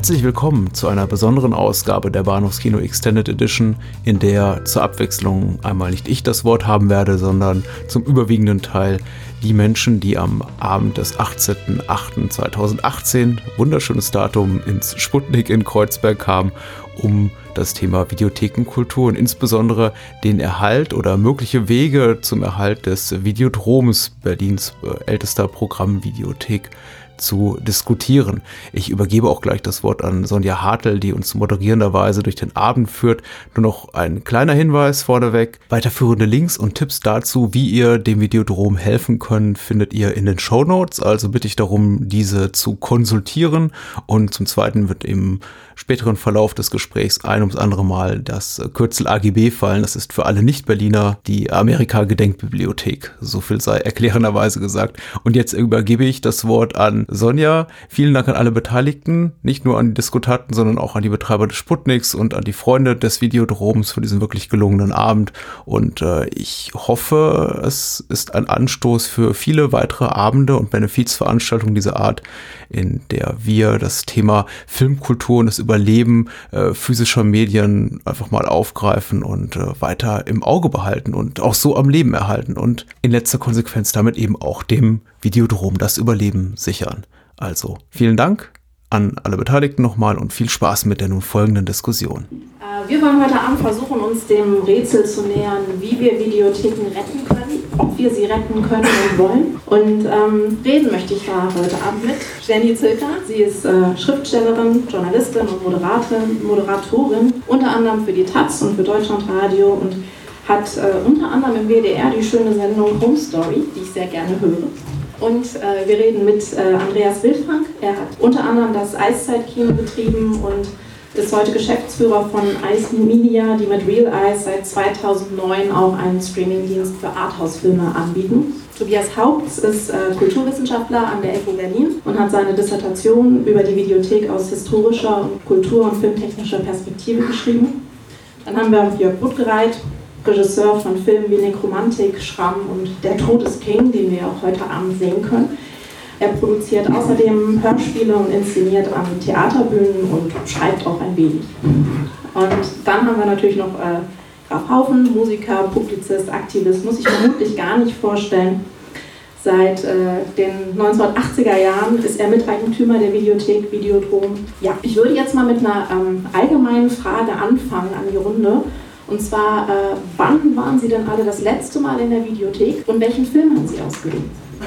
Herzlich willkommen zu einer besonderen Ausgabe der Bahnhofskino Extended Edition, in der zur Abwechslung einmal nicht ich das Wort haben werde, sondern zum überwiegenden Teil die Menschen, die am Abend des 18.08.2018, wunderschönes Datum, ins Sputnik in Kreuzberg kamen, um das Thema Videothekenkultur und insbesondere den Erhalt oder mögliche Wege zum Erhalt des Videodroms, Berlins äh, ältester Programmvideothek, zu diskutieren. Ich übergebe auch gleich das Wort an Sonja Hartl, die uns moderierenderweise durch den Abend führt. Nur noch ein kleiner Hinweis vorneweg. Weiterführende Links und Tipps dazu, wie ihr dem Videodrom helfen könnt, findet ihr in den Show Notes. Also bitte ich darum, diese zu konsultieren. Und zum Zweiten wird im späteren Verlauf des Gesprächs ein ums andere Mal das Kürzel AGB fallen. Das ist für alle Nicht-Berliner die Amerika-Gedenkbibliothek. So viel sei erklärenderweise gesagt. Und jetzt übergebe ich das Wort an Sonja. Vielen Dank an alle Beteiligten, nicht nur an die Diskutanten, sondern auch an die Betreiber des Sputniks und an die Freunde des Videodroms für diesen wirklich gelungenen Abend. Und äh, ich hoffe, es ist ein Anstoß für viele weitere Abende und Benefizveranstaltungen dieser Art, in der wir das Thema Filmkultur und das Überleben äh, physischer Medien einfach mal aufgreifen und äh, weiter im Auge behalten und auch so am Leben erhalten und in letzter Konsequenz damit eben auch dem Videodrom das Überleben sichern. Also vielen Dank an alle Beteiligten nochmal und viel Spaß mit der nun folgenden Diskussion. Äh, wir wollen heute Abend versuchen, uns dem Rätsel zu nähern, wie wir Videotheken retten können, ob wir sie retten können und wollen. Und ähm, reden möchte ich da heute Abend mit Jenny Zilker. Sie ist äh, Schriftstellerin, Journalistin und Moderatorin, Moderatorin, unter anderem für die Taz und für Deutschlandradio und hat äh, unter anderem im WDR die schöne Sendung Home Story, die ich sehr gerne höre. Und äh, wir reden mit äh, Andreas Wildfrank. Er hat unter anderem das Eiszeitkino betrieben und ist heute Geschäftsführer von Ice Media, die mit Real Eyes seit 2009 auch einen Streamingdienst für Arthouse-Filme anbieten. Tobias Haupts ist äh, Kulturwissenschaftler an der FU Berlin und hat seine Dissertation über die Videothek aus historischer, Kultur- und filmtechnischer Perspektive geschrieben. Dann haben wir Jörg Buttgereit, Regisseur von Filmen wie Nekromantik, Schramm und Der Tod ist King, den wir auch heute Abend sehen können. Er produziert außerdem Hörspiele und inszeniert an Theaterbühnen und schreibt auch ein wenig. Und dann haben wir natürlich noch äh, Graf Haufen, Musiker, Publizist, Aktivist, muss ich vermutlich gar nicht vorstellen. Seit äh, den 1980er Jahren ist er Miteigentümer der Videothek Videodrom. Ja, ich würde jetzt mal mit einer ähm, allgemeinen Frage anfangen an die Runde. Und zwar, äh, wann waren Sie denn alle das letzte Mal in der Videothek und welchen Film haben Sie ausgewählt?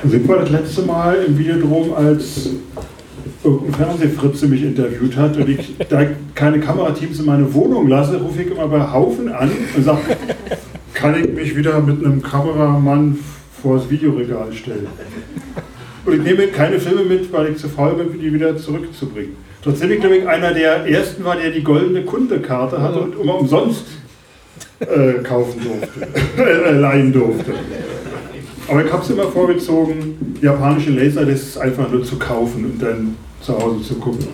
Sind wir das letzte Mal im Videodrom, als irgendein Fernsehfritze mich interviewt hat und ich da keine Kamerateams in meine Wohnung lasse, rufe ich immer bei Haufen an und sage, kann ich mich wieder mit einem Kameramann vor das Videoregal stellen? Und ich nehme keine Filme mit, weil ich zu faul bin, die wieder zurückzubringen. Trotzdem ich nämlich einer der ersten war, der die goldene Kundekarte hatte und immer umsonst äh, kaufen durfte, äh, leihen durfte. Aber ich habe es immer vorgezogen, japanische Laser, das ist einfach nur zu kaufen und dann zu Hause zu gucken.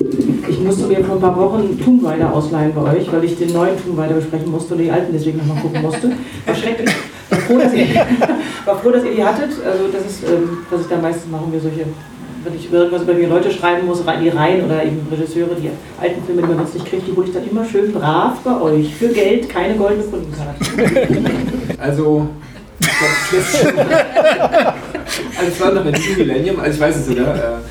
Ich musste mir vor ein paar Wochen Tomb Raider ausleihen bei euch, weil ich den neuen Tomb Raider besprechen musste und die alten deswegen nochmal gucken musste. War schrecklich. War froh, dass ihr, die hattet. Also das ist, ähm, was ich da meistens machen wir solche, wenn ich irgendwas über die Leute schreiben muss, rein die Reihen oder eben Regisseure, die alten Filme, die man sonst nicht kriegt, die hole ich dann immer schön brav bei euch. Für Geld, keine goldene Kundenkarte. Also also es war noch in diesem Millennium, also ich weiß es sogar.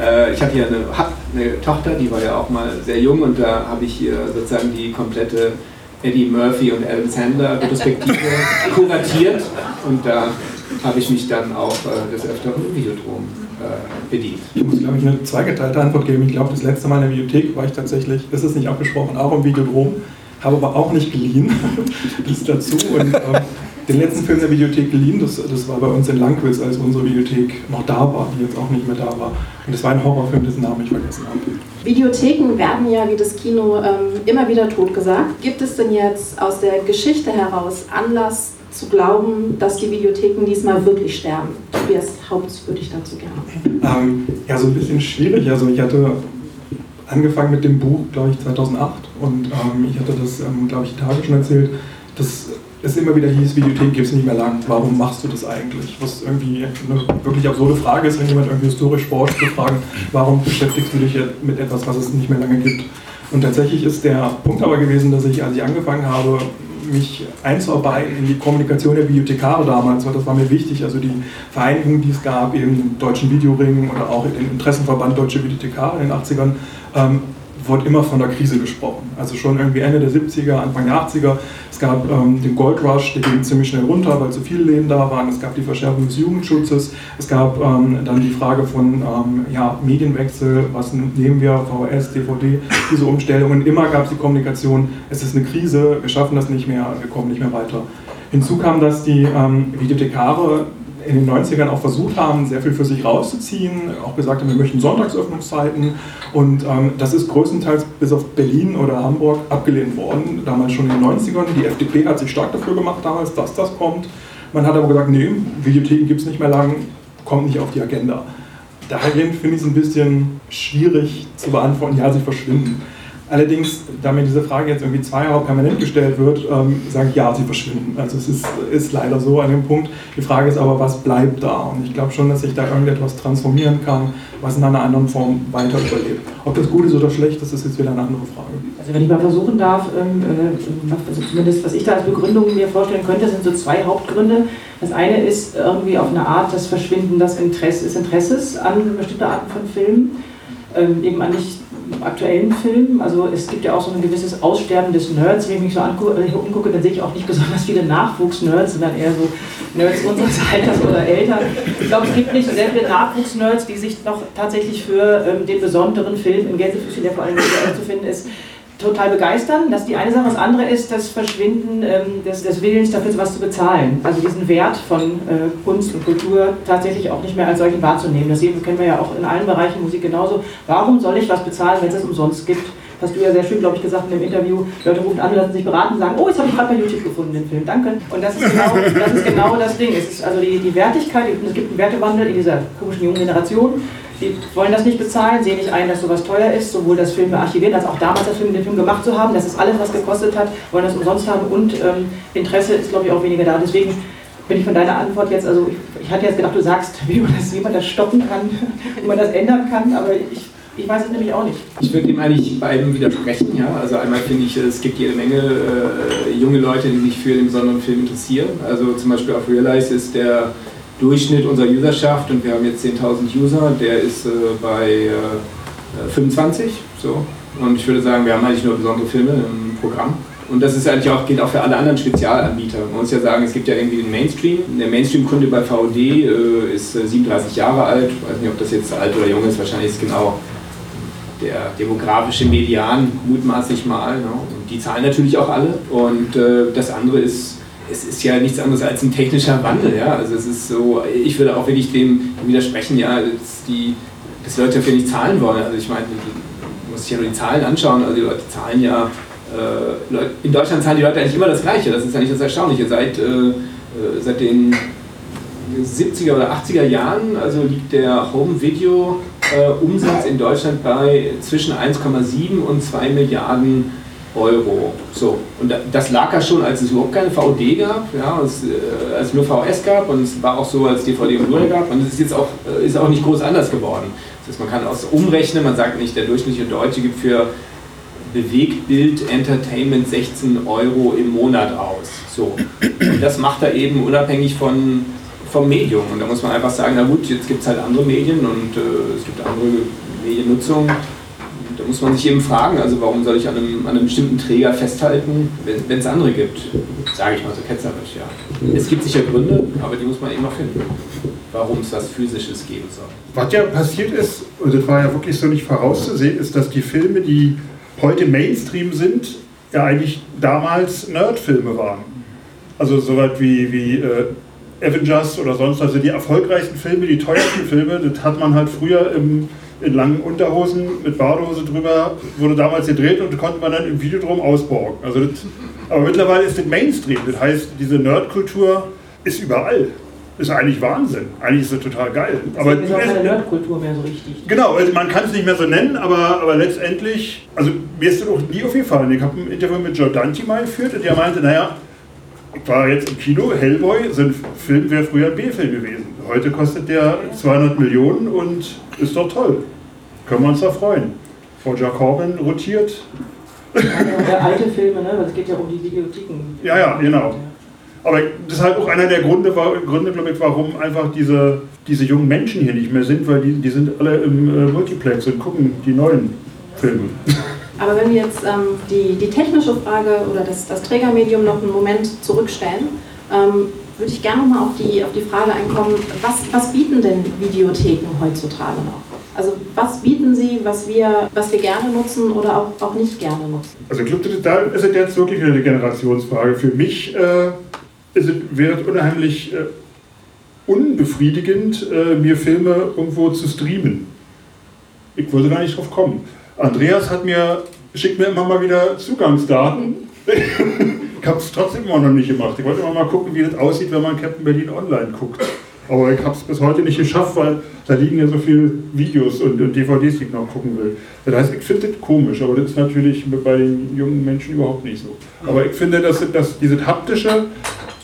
Äh, ich habe hier eine, hab eine Tochter, die war ja auch mal sehr jung und da habe ich hier sozusagen die komplette Eddie Murphy und Adam Sandler Retrospektive kuratiert und da habe ich mich dann auch äh, des Öfteren im Videodrom äh, bedient. Ich muss, glaube ich, eine zweigeteilte Antwort geben. Ich glaube, das letzte Mal in der Videothek war ich tatsächlich, das ist nicht abgesprochen, auch im Videodrom, habe aber auch nicht geliehen. das dazu und ähm, den letzten Film der Videothek geliehen. Das, das war bei uns in Langwitz, als unsere Videothek noch da war, die jetzt auch nicht mehr da war. Und das war ein Horrorfilm, dessen Namen ich vergessen habe. Videotheken werden ja wie das Kino ähm, immer wieder totgesagt. Gibt es denn jetzt aus der Geschichte heraus Anlass zu glauben, dass die Videotheken diesmal wirklich sterben? Tobias Haupts würde ich dazu gerne. Ähm, ja, so ein bisschen schwierig. Also ich hatte angefangen mit dem Buch, glaube ich, 2008 und ähm, ich hatte das, ähm, glaube ich, Tage schon erzählt, dass es immer wieder hieß, Videotheken gibt es nicht mehr lang. Warum machst du das eigentlich? Was irgendwie eine wirklich absurde Frage ist, wenn jemand irgendwie historisch forscht, zu fragen, warum beschäftigst du dich mit etwas, was es nicht mehr lange gibt? Und tatsächlich ist der Punkt aber gewesen, dass ich, als ich angefangen habe, mich einzuarbeiten in die Kommunikation der Bibliothekare damals, weil das war mir wichtig. Also die Vereinigung, die es gab, eben den Deutschen Videoring oder auch den Interessenverband Deutsche Bibliothekare in den 80ern, ähm, wurde immer von der Krise gesprochen. Also schon irgendwie Ende der 70er, Anfang der 80er. Es gab ähm, den Gold Rush, der ging ziemlich schnell runter, weil zu viele Läden da waren. Es gab die Verschärfung des Jugendschutzes. Es gab ähm, dann die Frage von ähm, ja, Medienwechsel, was nehmen wir, VHS, DVD, diese Umstellungen. Immer gab es die Kommunikation, es ist eine Krise, wir schaffen das nicht mehr, wir kommen nicht mehr weiter. Hinzu kam, dass die ähm, Videothekare in den 90ern auch versucht haben, sehr viel für sich rauszuziehen, auch gesagt haben, wir möchten Sonntagsöffnungszeiten und ähm, das ist größtenteils bis auf Berlin oder Hamburg abgelehnt worden, damals schon in den 90ern. Die FDP hat sich stark dafür gemacht damals, dass das kommt. Man hat aber gesagt, nee, Videotheken gibt es nicht mehr lang, kommt nicht auf die Agenda. Dahergehend finde ich es ein bisschen schwierig zu beantworten, ja, sie verschwinden. Allerdings, da mir diese Frage jetzt irgendwie zwei permanent gestellt wird, ähm, sage ich ja, sie verschwinden. Also es ist, ist leider so an dem Punkt. Die Frage ist aber, was bleibt da? Und ich glaube schon, dass sich da irgendetwas transformieren kann, was in einer anderen Form weiter überlebt. Ob das gut ist oder schlecht, das ist jetzt wieder eine andere Frage. Also wenn ich mal versuchen darf, ähm, äh, also zumindest was ich da als Begründung mir vorstellen könnte, sind so zwei Hauptgründe. Das eine ist irgendwie auf eine Art das Verschwinden des, Interesse, Interesses an bestimmte Arten von Filmen, ähm, eben an nicht aktuellen Filmen. Also es gibt ja auch so ein gewisses Aussterben des Nerds. Wenn ich mich so angucke, äh, umgucke, dann sehe ich auch nicht besonders viele Nachwuchs-Nerds, sondern eher so Nerds unseres Alters oder älter. Ich glaube, es gibt nicht sehr viele Nachwuchs-Nerds, die sich noch tatsächlich für ähm, den besonderen Film in Gänsefüßchen, der vor allem zu finden ist, total begeistern. Das ist die eine Sache. Das andere ist das Verschwinden ähm, des, des, Willens, dafür was zu bezahlen. Also diesen Wert von äh, Kunst und Kultur tatsächlich auch nicht mehr als solchen wahrzunehmen. Das kennen wir ja auch in allen Bereichen Musik genauso. Warum soll ich was bezahlen, wenn es es umsonst gibt? Hast du ja sehr schön, glaube ich, gesagt in dem Interview. Leute rufen an, lassen sich beraten sagen, oh, jetzt habe ich gerade bei YouTube gefunden den Film, danke. Und das ist genau das, ist genau das Ding. Es ist also die, die Wertigkeit, es gibt einen Wertewandel in dieser komischen jungen Generation. Die wollen das nicht bezahlen, sehen nicht ein, dass sowas teuer ist, sowohl das Film archiviert als auch damals das Film, den Film gemacht zu haben. Das ist alles, was gekostet hat, wollen das umsonst haben und ähm, Interesse ist, glaube ich, auch weniger da. Deswegen bin ich von deiner Antwort jetzt, also ich, ich hatte jetzt gedacht, du sagst, wie man das, wie man das stoppen kann, wie man das ändern kann, aber ich ich weiß es nämlich auch nicht. Ich würde ihm eigentlich beiden widersprechen. Ja? Also einmal finde ich, es gibt jede Menge äh, junge Leute, die sich für den besonderen Film interessieren. Also zum Beispiel auf Realize ist der Durchschnitt unserer Userschaft, und wir haben jetzt 10.000 User, der ist äh, bei äh, 25. So. Und ich würde sagen, wir haben eigentlich nur besondere Filme im Programm. Und das ist eigentlich auch, gilt auch für alle anderen Spezialanbieter. Man muss ja sagen, es gibt ja irgendwie den Mainstream. Der Mainstream-Kunde bei VOD äh, ist 37 äh, Jahre alt. Ich weiß nicht, ob das jetzt alt oder jung ist. Wahrscheinlich ist genau der demografische Median, mutmaßlich mal. Ne? Und die zahlen natürlich auch alle. Und äh, das andere ist es ist ja nichts anderes als ein technischer Wandel. Ja? Also es ist so, ich würde auch wirklich dem widersprechen, ja, dass die, dass Leute dafür nicht zahlen wollen. Also ich meine, du musst dich ja nur die Zahlen anschauen. Also die Leute zahlen ja, äh, in Deutschland zahlen die Leute eigentlich immer das Gleiche. Das ist ja nicht das Erstaunliche. Seit, äh, äh seit den 70er oder 80er Jahren also liegt der Home-Video-Umsatz in Deutschland bei zwischen 1,7 und 2 Milliarden Euro. So, und das lag ja schon, als es überhaupt keine VOD gab, ja, als, äh, als es nur VHS gab und es war auch so, als DVD und Blu-ray gab und es ist jetzt auch, äh, ist auch nicht groß anders geworden. Das heißt, man kann auch umrechnen, man sagt nicht, der durchschnittliche Deutsche gibt für Bewegtbild Entertainment 16 Euro im Monat aus. So. Und das macht er eben unabhängig von, vom Medium. Und da muss man einfach sagen, na gut, jetzt gibt es halt andere Medien und äh, es gibt andere Mediennutzung da muss man sich eben fragen, also warum soll ich an einem, an einem bestimmten Träger festhalten, wenn es andere gibt? Sage ich mal so ketzerisch, ja. Es gibt sicher Gründe, aber die muss man eben noch finden, warum es was Physisches geben soll. Was ja passiert ist, und das war ja wirklich so nicht vorauszusehen, ist, dass die Filme, die heute Mainstream sind, ja eigentlich damals Nerdfilme waren. Also soweit wie, wie äh, Avengers oder sonst, also die erfolgreichsten Filme, die teuersten Filme, das hat man halt früher im in langen Unterhosen mit Badehose drüber, wurde damals gedreht und konnte man dann im Videodrom ausborgen. Also das, aber mittlerweile ist das Mainstream. Das heißt, diese Nerdkultur ist überall. Ist eigentlich Wahnsinn. Eigentlich ist es total geil. aber ist auch keine Nerdkultur mehr so richtig. Genau, also man kann es nicht mehr so nennen, aber, aber letztendlich, also mir ist das auch nie aufgefallen. Ich habe ein Interview mit Joe Dante mal geführt und der meinte, naja, ich war jetzt im Kino, Hellboy, ein Film wäre früher ein B-Film gewesen. Heute kostet der 200 Millionen und ist doch toll. Können wir uns da freuen. Roger Corbin rotiert. Ja, alte Filme, ne? es geht ja um die Videotheken. Ja, ja, genau. Aber das ist halt auch einer der Gründe, Gründe glaube ich, warum einfach diese, diese jungen Menschen hier nicht mehr sind, weil die, die sind alle im äh, Multiplex und gucken die neuen Filme. Aber wenn wir jetzt ähm, die, die technische Frage oder das, das Trägermedium noch einen Moment zurückstellen, ähm, würde ich gerne mal auf die, auf die Frage einkommen, was, was bieten denn Videotheken heutzutage noch? Also was bieten sie, was wir, was wir gerne nutzen oder auch, auch nicht gerne nutzen? Also ich glaube, da ist jetzt wirklich eine Generationsfrage. Für mich äh, ist es, wäre es unheimlich äh, unbefriedigend, äh, mir Filme irgendwo zu streamen. Ich würde gar nicht drauf kommen. Andreas hat mir, schickt mir immer mal wieder Zugangsdaten. ich habe es trotzdem immer noch nicht gemacht. Ich wollte immer mal gucken, wie das aussieht, wenn man Captain Berlin online guckt. Aber ich habe es bis heute nicht geschafft, weil da liegen ja so viele Videos und, und DVDs, die ich noch gucken will. Das heißt, ich finde das komisch, aber das ist natürlich bei den jungen Menschen überhaupt nicht so. Aber ich finde, dass, dass dieses haptische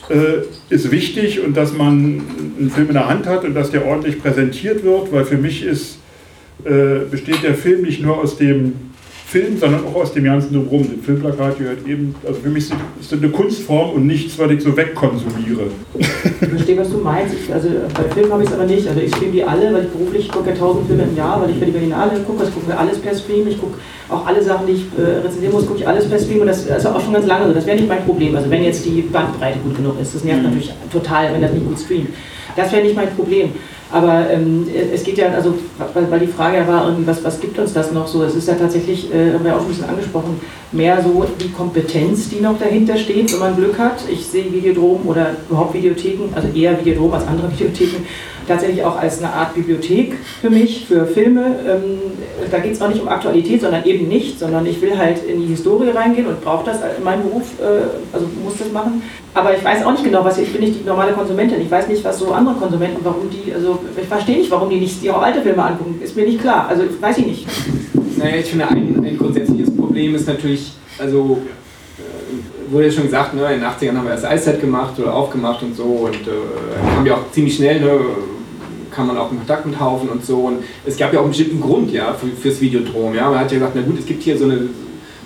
äh, ist wichtig und dass man einen Film in der Hand hat und dass der ordentlich präsentiert wird, weil für mich ist, äh, besteht der Film nicht nur aus dem Film, sondern auch aus dem ganzen Drumherum. Das Filmplakat gehört eben, also für mich ist das eine Kunstform und nichts, was ich so wegkonsumiere. Ich verstehe, was du meinst. Ich, also bei Filmen habe ich es aber nicht. Also ich streame die alle, weil ich beruflich gucke ja tausend Filme im Jahr, weil ich für die Berlinale gucke. Ich gucke alles per Stream. Ich gucke auch alle Sachen, die ich äh, rezensieren muss, gucke ich alles per Stream. Und das ist auch schon ganz lange so. Das wäre nicht mein Problem. Also wenn jetzt die Bandbreite gut genug ist. Das nervt mhm. natürlich total, wenn das nicht gut streamt. Das wäre nicht mein Problem. Aber ähm, es geht ja, also, weil die Frage ja war, was, was gibt uns das noch so? Es ist ja tatsächlich, äh, haben wir auch ein bisschen angesprochen, mehr so die Kompetenz, die noch dahinter steht, wenn man Glück hat. Ich sehe Videodrom oder überhaupt Videotheken, also eher Videodrom als andere Videotheken, tatsächlich auch als eine Art Bibliothek für mich, für Filme. Ähm, da geht es auch nicht um Aktualität, sondern eben nicht, sondern ich will halt in die Historie reingehen und brauche das in meinem Beruf, äh, also muss das machen. Aber ich weiß auch nicht genau, was ich bin nicht die normale Konsumentin. Ich weiß nicht, was so andere Konsumenten, warum die, also ich verstehe nicht, warum die nicht auch alte Filme angucken. Ist mir nicht klar. Also weiß ich nicht. Naja, ich finde ein, ein grundsätzliches Problem ist natürlich, also wurde ja schon gesagt, ne, in den 80ern haben wir das Eiszeit gemacht oder aufgemacht und so und äh, haben ja auch ziemlich schnell, ne, kann man auch in Kontakt mit Haufen und so und es gab ja auch einen bestimmten Grund ja, für, fürs Videodrom. Ja. Man hat ja gesagt, na gut, es gibt hier so eine,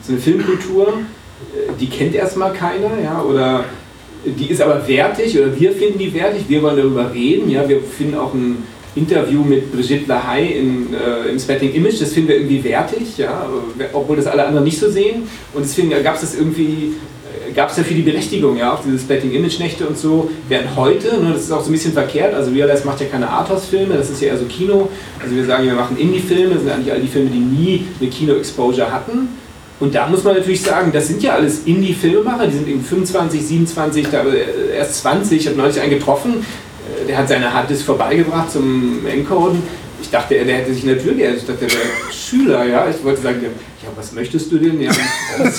so eine Filmkultur, äh, die kennt erstmal keiner, ja, oder die ist aber wertig oder wir finden die wertig, wir wollen darüber reden, ja, wir finden auch ein Interview mit Brigitte Lahaye in, äh, im Spetting Image, das finden wir irgendwie wertig, ja, obwohl das alle anderen nicht so sehen. Und deswegen gab es das irgendwie gab es ja für die Berechtigung, ja, auch diese Splatting Image Nächte und so, während heute, ne, das ist auch so ein bisschen verkehrt, also Realize macht ja keine Arthouse-Filme, das ist ja eher so Kino, also wir sagen, wir machen Indie-Filme, das sind eigentlich all die Filme, die nie eine Kino-Exposure hatten. Und da muss man natürlich sagen, das sind ja alles Indie-Filmemacher, die sind eben 25, 27, da, äh, erst 20, ich habe neulich einen getroffen, äh, der hat seine Harddisk vorbeigebracht zum Encoden. Ich dachte, der hätte sich in der geirrt. Ich dachte, der wäre Schüler, ja. Ich wollte sagen, ja, was möchtest du denn? Ja,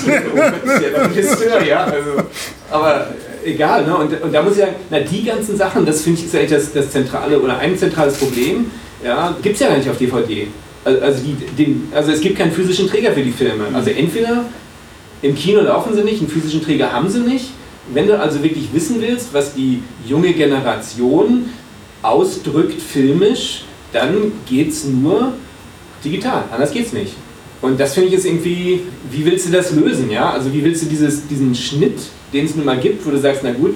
ja ja. Also, aber egal, ne? Und, und da muss ich sagen, na, die ganzen Sachen, das finde ich ist eigentlich das, das zentrale oder ein zentrales Problem, ja, gibt es ja gar nicht auf DVD. Also, die, den, also es gibt keinen physischen Träger für die Filme. Also entweder im Kino laufen sie nicht, einen physischen Träger haben sie nicht. Wenn du also wirklich wissen willst, was die junge Generation ausdrückt filmisch, dann geht es nur digital. Anders geht es nicht. Und das finde ich ist irgendwie, wie willst du das lösen? Ja? Also wie willst du dieses, diesen Schnitt, den es nun mal gibt, wo du sagst, na gut,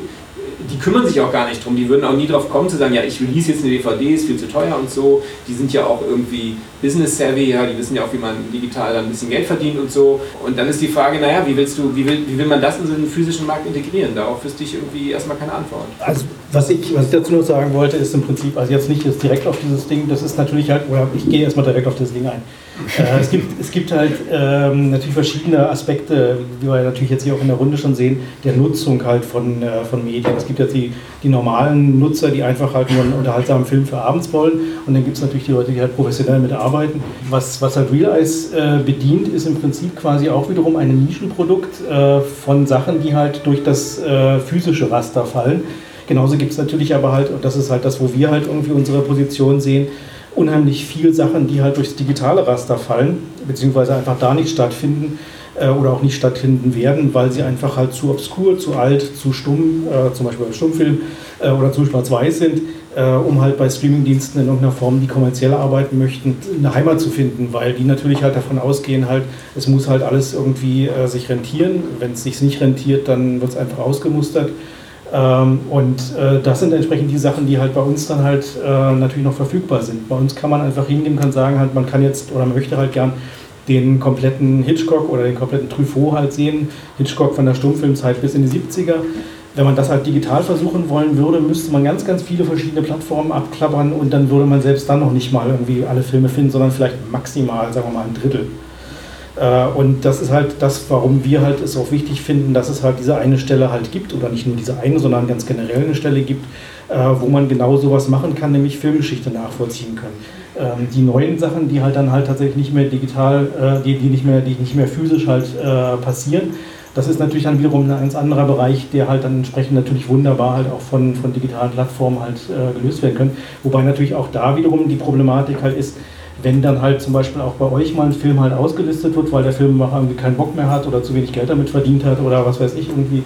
die kümmern sich auch gar nicht drum. Die würden auch nie drauf kommen zu sagen, ja, ich release jetzt eine DVD, ist viel zu teuer und so. Die sind ja auch irgendwie business savvy, ja, die wissen ja auch, wie man digital ein bisschen Geld verdient und so. Und dann ist die Frage, naja, wie willst du, wie will, wie will man das in so einen physischen Markt integrieren? Darauf wüsste ich irgendwie erstmal keine Antwort. Also was ich, was ich dazu noch sagen wollte, ist im Prinzip, also jetzt nicht jetzt direkt auf dieses Ding, das ist natürlich halt, oder ich gehe erstmal direkt auf das Ding ein. Äh, es, gibt, es gibt halt ähm, natürlich verschiedene Aspekte, wie wir natürlich jetzt hier auch in der Runde schon sehen, der Nutzung halt von, äh, von Medien. Es gibt jetzt die, die normalen Nutzer, die einfach halt nur einen unterhaltsamen Film für abends wollen und dann gibt es natürlich die Leute, die halt professionell mitarbeiten. Was, was halt Real Eyes äh, bedient, ist im Prinzip quasi auch wiederum ein Nischenprodukt äh, von Sachen, die halt durch das äh, physische Raster fallen. Genauso gibt es natürlich aber halt, und das ist halt das, wo wir halt irgendwie unsere Position sehen, unheimlich viel Sachen, die halt durchs digitale Raster fallen, beziehungsweise einfach da nicht stattfinden, äh, oder auch nicht stattfinden werden, weil sie einfach halt zu obskur, zu alt, zu stumm, äh, zum Beispiel beim Stummfilm äh, oder zu schwarz-weiß sind, äh, um halt bei Streamingdiensten in irgendeiner Form, die kommerziell arbeiten möchten, eine Heimat zu finden, weil die natürlich halt davon ausgehen, halt, es muss halt alles irgendwie äh, sich rentieren. Wenn es sich nicht rentiert, dann wird es einfach ausgemustert. Ähm, und äh, das sind entsprechend die Sachen, die halt bei uns dann halt äh, natürlich noch verfügbar sind. Bei uns kann man einfach hingehen, kann sagen, halt, man kann jetzt oder man möchte halt gern den kompletten Hitchcock oder den kompletten Truffaut halt sehen. Hitchcock von der Stummfilmzeit bis in die 70er. Wenn man das halt digital versuchen wollen würde, müsste man ganz, ganz viele verschiedene Plattformen abklappern und dann würde man selbst dann noch nicht mal irgendwie alle Filme finden, sondern vielleicht maximal, sagen wir mal, ein Drittel. Äh, und das ist halt das, warum wir halt es auch wichtig finden, dass es halt diese eine Stelle halt gibt oder nicht nur diese eine, sondern ganz generell eine Stelle gibt, äh, wo man genau sowas machen kann, nämlich Filmgeschichte nachvollziehen kann. Ähm, die neuen Sachen, die halt dann halt tatsächlich nicht mehr digital, äh, die, die, nicht, mehr, die nicht mehr physisch halt passieren, das ist natürlich dann wiederum ein ganz anderer Bereich, der halt dann entsprechend natürlich wunderbar halt auch von, von digitalen Plattformen halt gelöst werden können. Wobei natürlich auch da wiederum die Problematik halt ist, wenn dann halt zum Beispiel auch bei euch mal ein Film halt ausgelistet wird, weil der Filmemacher irgendwie keinen Bock mehr hat oder zu wenig Geld damit verdient hat oder was weiß ich, irgendwie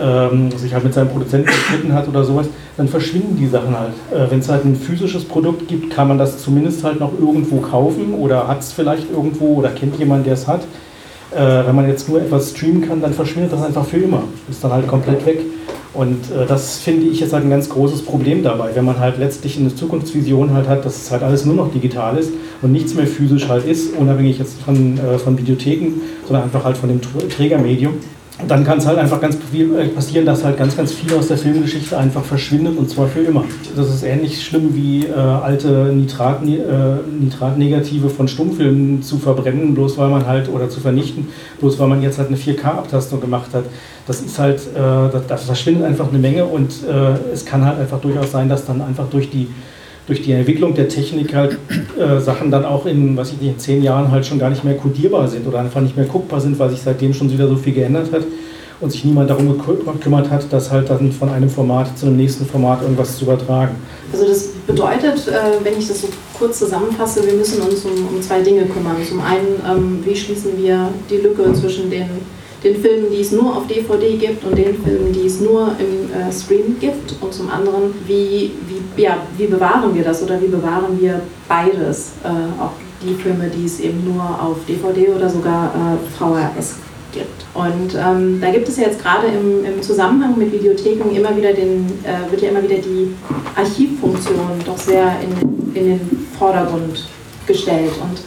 ähm, sich halt mit seinem Produzenten gestritten hat oder sowas, dann verschwinden die Sachen halt. Äh, wenn es halt ein physisches Produkt gibt, kann man das zumindest halt noch irgendwo kaufen oder hat es vielleicht irgendwo oder kennt jemand, der es hat. Äh, wenn man jetzt nur etwas streamen kann, dann verschwindet das einfach für immer. Ist dann halt komplett weg. Und äh, das finde ich jetzt halt ein ganz großes Problem dabei, wenn man halt letztlich eine Zukunftsvision halt hat, dass es halt alles nur noch digital ist und nichts mehr physisch halt ist, unabhängig jetzt von, äh, von Videotheken, sondern einfach halt von dem Trägermedium dann kann es halt einfach ganz viel äh, passieren, dass halt ganz, ganz viel aus der Filmgeschichte einfach verschwindet und zwar für immer. Das ist ähnlich schlimm wie äh, alte Nitrat, äh, Nitratnegative von Stummfilmen zu verbrennen, bloß weil man halt, oder zu vernichten, bloß weil man jetzt halt eine 4K-Abtastung gemacht hat. Das ist halt, äh, das, das verschwindet einfach eine Menge und äh, es kann halt einfach durchaus sein, dass dann einfach durch die durch die Entwicklung der Technik halt äh, Sachen dann auch in, was ich nicht, in zehn Jahren halt schon gar nicht mehr kodierbar sind oder einfach nicht mehr guckbar sind, weil sich seitdem schon wieder so viel geändert hat und sich niemand darum gekümmert hat, das halt dann von einem Format zu einem nächsten Format irgendwas zu übertragen. Also das bedeutet, äh, wenn ich das so kurz zusammenfasse, wir müssen uns um, zwei Dinge kümmern. Zum einen, ähm, wie schließen wir die Lücke zwischen den den Filmen, die es nur auf DVD gibt und den Filmen, die es nur im äh, Stream gibt und zum anderen, wie, wie, ja, wie bewahren wir das oder wie bewahren wir beides, äh, auch die Filme, die es eben nur auf DVD oder sogar äh, VHS gibt. Und ähm, da gibt es ja jetzt gerade im, im, Zusammenhang mit Videotheken immer wieder den, äh, wird ja immer wieder die Archivfunktion doch sehr in, in den Vordergrund gestellt. Und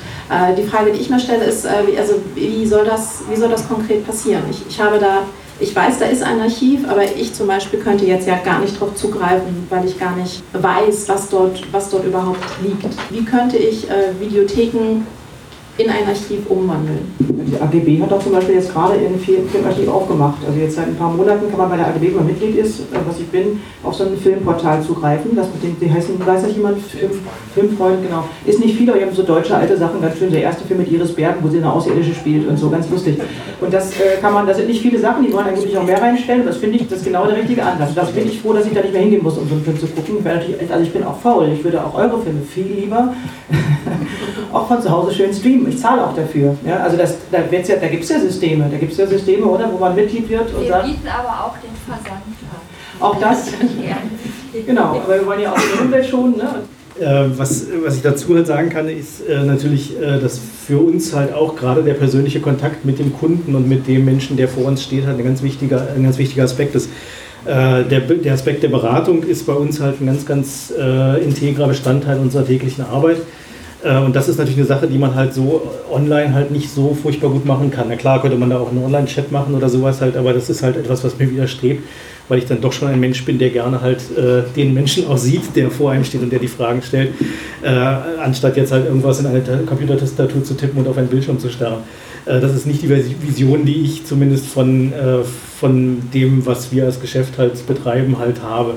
die Frage, die ich mir stelle, ist, äh, wie, also, wie, soll das, wie soll das konkret passieren? Ich, ich habe da ich weiß, da ist ein Archiv, aber ich zum Beispiel könnte jetzt ja gar nicht darauf zugreifen, weil ich gar nicht weiß, was dort, was dort überhaupt liegt. Wie könnte ich äh, Videotheken in ein Archiv umwandeln. Die AGB hat auch zum Beispiel jetzt gerade ein Filmarchiv aufgemacht. Also jetzt seit ein paar Monaten kann man bei der AGB, wenn man Mitglied ist, äh, was ich bin, auf so ein Filmportal zugreifen. Das mit dem, die heißen, weiß nicht jemand, Film, Filmfreund, genau. Ist nicht viel, aber die haben so deutsche alte Sachen, ganz schön. Der erste Film mit Iris Bergen, wo sie eine Außerirdische spielt und so, ganz lustig. Und das äh, kann man, das sind nicht viele Sachen, die wollen eigentlich auch mehr reinstellen. Das finde ich, das ist genau der richtige Ansatz. Das bin ich froh, dass ich da nicht mehr hingehen muss, um so einen Film zu gucken. Also ich bin auch faul. Ich würde auch eure Filme viel lieber auch von zu Hause schön streamen. Ich zahle auch dafür. Ja, also das, da, ja, da gibt es ja Systeme, da gibt es ja Systeme, oder, wo man Mitglied wird. Und wir sagt, bieten aber auch den Versand an. Auch das? genau, aber wir wollen ja auch die Umwelt schonen. Ne? Äh, was, was ich dazu halt sagen kann, ist äh, natürlich, äh, dass für uns halt auch gerade der persönliche Kontakt mit dem Kunden und mit dem Menschen, der vor uns steht, halt ein ganz wichtiger, ein ganz wichtiger Aspekt ist. Äh, der, der Aspekt der Beratung ist bei uns halt ein ganz, ganz äh, integrer Bestandteil unserer täglichen Arbeit. Äh, und das ist natürlich eine Sache, die man halt so online halt nicht so furchtbar gut machen kann. Na klar könnte man da auch einen Online-Chat machen oder sowas halt, aber das ist halt etwas, was mir widerstrebt, weil ich dann doch schon ein Mensch bin, der gerne halt äh, den Menschen auch sieht, der vor einem steht und der die Fragen stellt, äh, anstatt jetzt halt irgendwas in eine Computertastatur zu tippen und auf einen Bildschirm zu starren. Äh, das ist nicht die Vision, die ich zumindest von, äh, von dem, was wir als Geschäft halt betreiben, halt habe.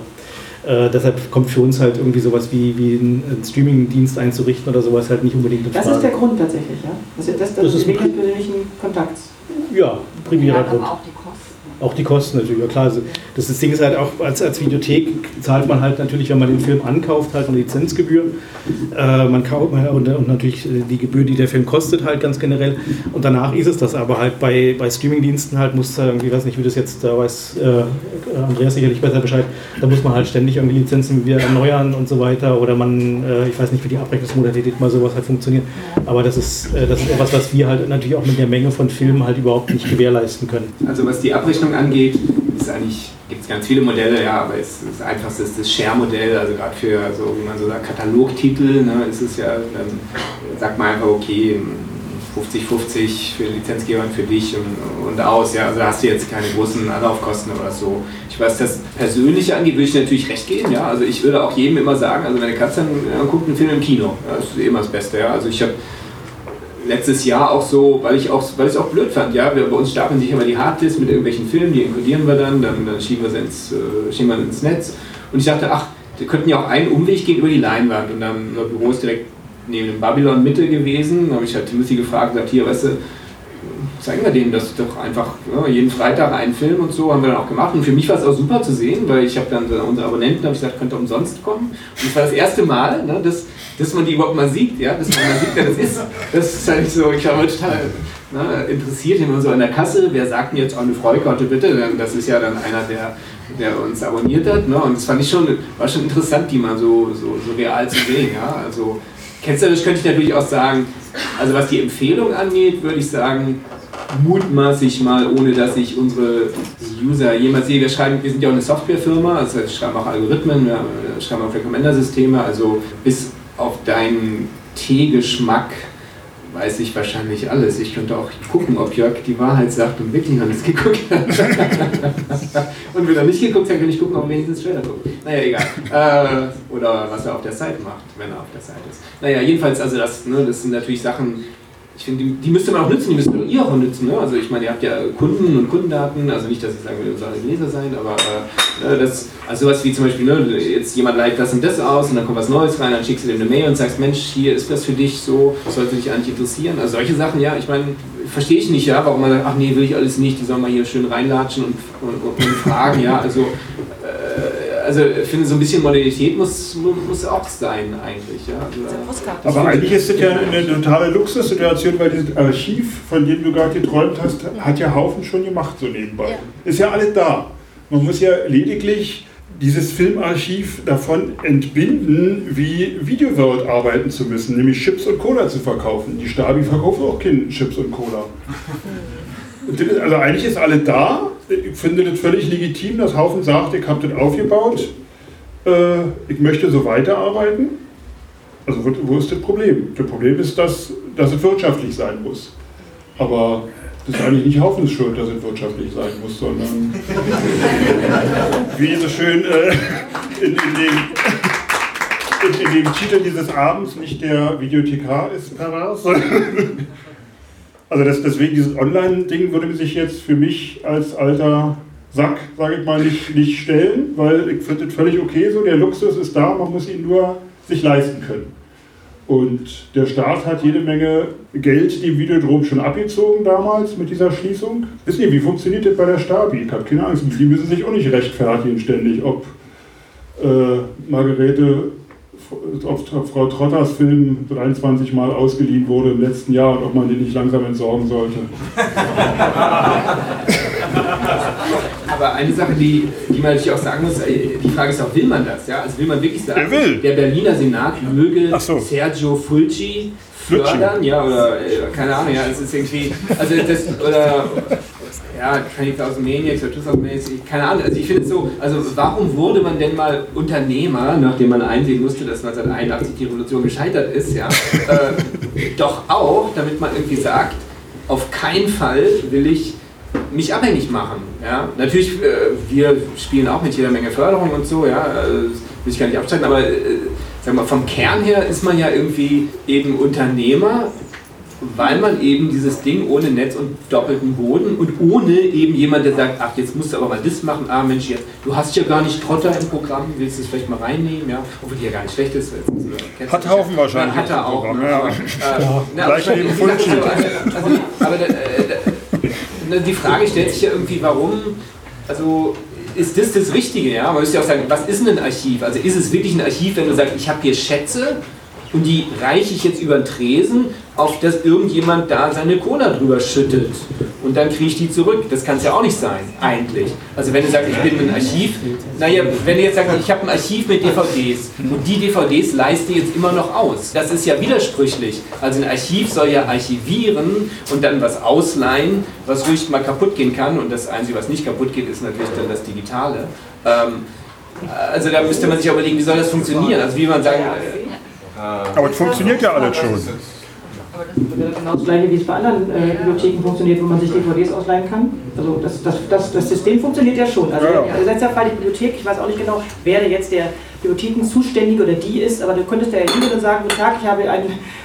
Äh, deshalb kommt für uns halt irgendwie sowas wie, wie einen Streaming-Dienst einzurichten oder sowas halt nicht unbedingt in Frage. Das ist der Grund tatsächlich, ja? Das, das, das, das ist Weg des persönlichen Kontakts. Ja, primärer ja, Grund. Aber auch die. Auch die Kosten natürlich, ja klar. Also das, das Ding ist halt auch, als, als Videothek zahlt man halt natürlich, wenn man den Film ankauft, halt eine Lizenzgebühr. Äh, man kauft und, und natürlich die Gebühr, die der Film kostet, halt ganz generell. Und danach ist es das. Aber halt bei, bei Streamingdiensten halt muss irgendwie, weiß nicht, wie das jetzt, da weiß äh, Andreas sicherlich besser Bescheid, da muss man halt ständig irgendwie Lizenzen wieder erneuern und so weiter. Oder man, äh, ich weiß nicht, wie die Abrechnungsmodalität mal sowas halt funktioniert. Aber das ist, äh, das ist etwas, was wir halt natürlich auch mit der Menge von Filmen halt überhaupt nicht gewährleisten können. Also was die Abrechnung angeht, ist eigentlich, gibt es ganz viele Modelle, ja, aber es, das einfachste ist das Share-Modell, also gerade für so, wie man so sagt, Katalogtitel, ne, ist es ja, dann sagt man einfach, okay, 50-50 für den Lizenzgeber und für dich und, und aus. Ja, also da hast du jetzt keine großen Anlaufkosten oder so. Ich weiß, das Persönliche angeht, würde ich natürlich recht geben. Ja, also ich würde auch jedem immer sagen, also meine Katze guckt einen Film im Kino. Ja, das ist immer das Beste. Ja, also ich habe letztes Jahr auch so, weil ich es auch blöd fand, ja, wir, bei uns stapeln sich immer die Harddisk mit irgendwelchen Filmen, die inkludieren wir dann, dann, dann schieben wir sie ins, äh, wir ins Netz. Und ich dachte, ach, wir könnten ja auch einen Umweg gehen über die Leinwand und dann unser Büro ist direkt neben dem Babylon Mitte gewesen. Da habe ich halt Timothy gefragt, gesagt, hier, weißt du, zeigen wir denen das doch einfach ja, jeden Freitag einen Film und so haben wir dann auch gemacht. Und für mich war es auch super zu sehen, weil ich habe dann unsere Abonnenten habe ich gesagt, könnt ihr umsonst kommen. Und es war das erste Mal, ne, dass, dass man die überhaupt mal sieht, ja, dass man mal sieht, wer das ist. Das ist halt so, ich war total ne, interessiert immer so an der Kasse, wer sagt mir jetzt auch eine Freikarte bitte, das ist ja dann einer, der der uns abonniert hat. Ne? Und das fand ich schon, war schon interessant, die mal so, so, so real zu sehen. Ja? Also ketzerisch könnte ich natürlich auch sagen, also was die Empfehlung angeht, würde ich sagen, mutmaßlich mal, ohne dass ich unsere User jemals sehe. Wir schreiben, wir sind ja auch eine Softwarefirma, also wir schreiben auch Algorithmen, wir schreiben auch Recommender-Systeme, also bis auf deinen T-Geschmack weiß ich wahrscheinlich alles. Ich könnte auch gucken, ob Jörg die Wahrheit sagt und wirklich alles geguckt hat. und wenn er nicht geguckt hat, kann ich gucken, ob er wenigstens Trailer guckt. Naja, egal. Äh, oder was er auf der Seite macht, wenn er auf der Seite ist. Naja, jedenfalls, also das, ne, das sind natürlich Sachen, ich finde, die, die müsste man auch nutzen, die müsst ihr auch nutzen. Ne? Also ich meine, ihr habt ja Kunden und Kundendaten, also nicht, dass ich sagen will, ihr sollt Leser sein, aber äh, das, also sowas wie zum Beispiel, ne, jetzt jemand leitet das und das aus und dann kommt was Neues rein, dann schickst du dem eine Mail und sagst, Mensch, hier ist das für dich so, sollte dich eigentlich interessieren. Also solche Sachen, ja, ich meine, verstehe ich nicht, ja, warum man sagt, ach nee, will ich alles nicht, die sollen mal hier schön reinlatschen und, und, und fragen, ja, also also ich finde, so ein bisschen Modernität muss, muss auch sein eigentlich. Ja. Also, Aber eigentlich ist das ja eine totale Luxussituation, weil dieses Archiv, von dem du gerade geträumt hast, hat ja Haufen schon gemacht so nebenbei. Ja. Ist ja alles da. Man muss ja lediglich dieses Filmarchiv davon entbinden, wie Videoworld arbeiten zu müssen, nämlich Chips und Cola zu verkaufen. Die Stabi verkauft auch keine Chips und Cola. Also eigentlich ist alles da. Ich finde das völlig legitim, dass Haufen sagt, ich habe das aufgebaut, äh, ich möchte so weiterarbeiten. Also wo, wo, ist das Problem? Das Problem ist, dass, dass es wirtschaftlich sein muss. Aber das ist eigentlich nicht Haufens Schuld, dass es wirtschaftlich sein muss, sondern wie so schön äh, in, in, dem, in, in, dem Titel dieses Abends nicht der Videothekar ist pervers, also das, deswegen dieses Online-Ding würde sich jetzt für mich als alter Sack, sage ich mal, nicht, nicht stellen, weil ich finde es völlig okay so, der Luxus ist da, man muss ihn nur sich leisten können. Und der Staat hat jede Menge Geld dem Videodrom schon abgezogen damals mit dieser Schließung. Wisst ihr, wie funktioniert das bei der Stabi? Ich habe keine Angst, die müssen sich auch nicht rechtfertigen ständig, ob äh, Margarete auf Frau Trotters Film 23 Mal ausgeliehen wurde im letzten Jahr und ob man den nicht langsam entsorgen sollte. Aber eine Sache, die, die man natürlich auch sagen muss, äh, die Frage ist auch, will man das? Ja? Also will man wirklich sagen, der Berliner Senat möge so. Sergio Fulci fördern? Ja, oder äh, keine Ahnung, ja, es ist irgendwie, also das, oder ja, 20.000 Maniacs oder 2.000 Maniacs, keine Ahnung. Also ich finde es so, also warum wurde man denn mal Unternehmer, nachdem man einsehen musste, dass 1981 die Revolution gescheitert ist, ja, äh, doch auch, damit man irgendwie sagt, auf keinen Fall will ich mich abhängig machen. Ja? Natürlich, äh, wir spielen auch mit jeder Menge Förderung und so, ja, äh, will ich gar nicht abstreiten, aber äh, sag mal, vom Kern her ist man ja irgendwie eben Unternehmer weil man eben dieses Ding ohne Netz und doppelten Boden und ohne eben jemand, der sagt, ach, jetzt musst du aber mal das machen, ah Mensch, jetzt, du hast ja gar nicht Trotter im Programm, willst du es vielleicht mal reinnehmen, ja, obwohl die ja gar nicht schlecht ist. Hat Haufen wahrscheinlich. Hat er auch. Ja. Äh, ja. Na, aber, also, also, aber äh, die Frage stellt sich ja irgendwie, warum, also ist das das Richtige? Ja? Man müsste ja auch sagen, was ist denn ein Archiv? Also ist es wirklich ein Archiv, wenn du sagst, ich habe hier Schätze und die reiche ich jetzt über den Tresen, auf das irgendjemand da seine Cola drüber schüttet und dann kriege ich die zurück. Das kann es ja auch nicht sein, eigentlich. Also wenn du sagst, ich bin ein Archiv, naja, wenn du jetzt sagst, ich habe ein Archiv mit DVDs und die DVDs leiste jetzt immer noch aus. Das ist ja widersprüchlich. Also ein Archiv soll ja archivieren und dann was ausleihen, was ruhig mal kaputt gehen kann und das Einzige, was nicht kaputt geht, ist natürlich dann das Digitale. Ähm, also da müsste man sich überlegen, wie soll das funktionieren? Also wie man sagen, Aber es funktioniert ja alles schon. Aber das wäre genau das gleiche, wie es bei anderen äh, Bibliotheken funktioniert, wo man sich DVDs ausleihen kann. Also das, das, das, das System funktioniert ja schon. Also Ja, ja. das ist ja Fall die Bibliothek, ich weiß auch nicht genau, wer jetzt der Bibliothekenzuständige oder die ist, aber du könntest ja hingehen sagen, guten Tag, ich habe ein,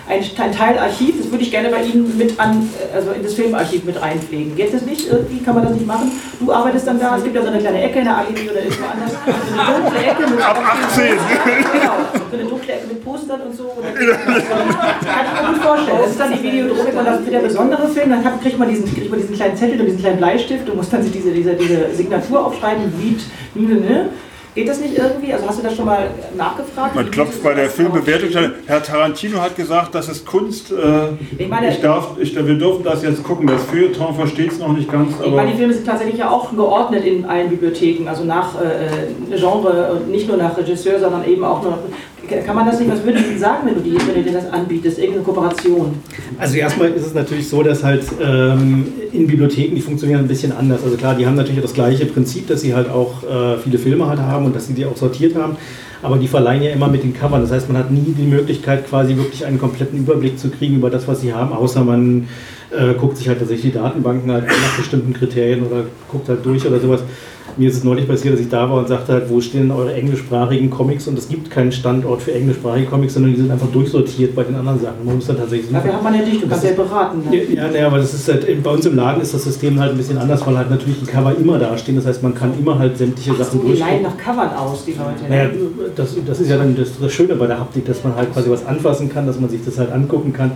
ein, ein Teil Archiv, das würde ich gerne bei Ihnen mit an, äh, also in das Filmarchiv mit einpflegen. Geht das nicht? Irgendwie kann man das nicht machen? Du arbeitest dann da, es gibt ja so eine kleine Ecke in der AGB oder irgendwo anders, so eine dunkle Ecke mit Ab 18. Genau, so eine dunkle Ecke mit Postern und so. Und kann ich mir gut vorstellen. Das ist dann die Videodrohung und das wird der besondere Film. Dann hat- kriegt man, diesen, kriegt man diesen kleinen Zettel und diesen kleinen Bleistift und muss dann sich diese, diese, diese Signatur aufschreiben. Wie, ne? Geht das nicht irgendwie? Also hast du das schon mal nachgefragt? Man klopft bei der Filmbewertung. Herr Tarantino hat gesagt, das ist Kunst. Äh, Ich meine- ich darf, ich, wir dürfen das jetzt gucken. Das Feuilleton versteht es noch nicht ganz. Ich meine, die Filme sind tatsächlich ja auch geordnet in allen Bibliotheken, also nach äh, Genre und nicht nur nach Regisseur, sondern eben auch noch. Kann man das nicht, was würdest du sagen, wenn du, die, wenn du dir das anbietest? Irgendeine Kooperation? Also erstmal ist es natürlich so, dass halt ähm, in Bibliotheken, die funktionieren ein bisschen anders. Also klar, die haben natürlich das gleiche Prinzip, dass sie halt auch äh, viele Filme halt haben und dass sie die auch sortiert haben. Aber die verleihen ja immer mit den Covern. Das heißt, man hat nie die Möglichkeit, quasi wirklich einen kompletten Überblick zu kriegen über das, was sie haben, außer man äh, guckt sich halt tatsächlich die Datenbanken halt nach bestimmten Kriterien oder guckt halt durch oder sowas. Mir ist es neulich passiert, dass ich da war und sagte halt, wo stehen denn eure englischsprachigen Comics? Und es gibt keinen Standort für englischsprachige Comics, sondern die sind einfach durchsortiert bei den anderen Sachen. Man muss dann tatsächlich suchen. Dafür hat man ja dich, du kannst ja beraten. Ne? Ja, ja, aber das ist halt, bei uns im Laden ist das System halt ein bisschen anders, weil halt natürlich die Cover immer dastehen. Das heißt, man kann immer halt sämtliche Ach Sachen so, die leihen durchgucken. nach Covern aus, die Leute. Naja, das, das ist ja dann das, das Schöne bei der Haptik, dass man halt quasi was anfassen kann, dass man sich das halt angucken kann,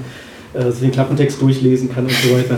äh, sich den Klappentext durchlesen kann und so weiter.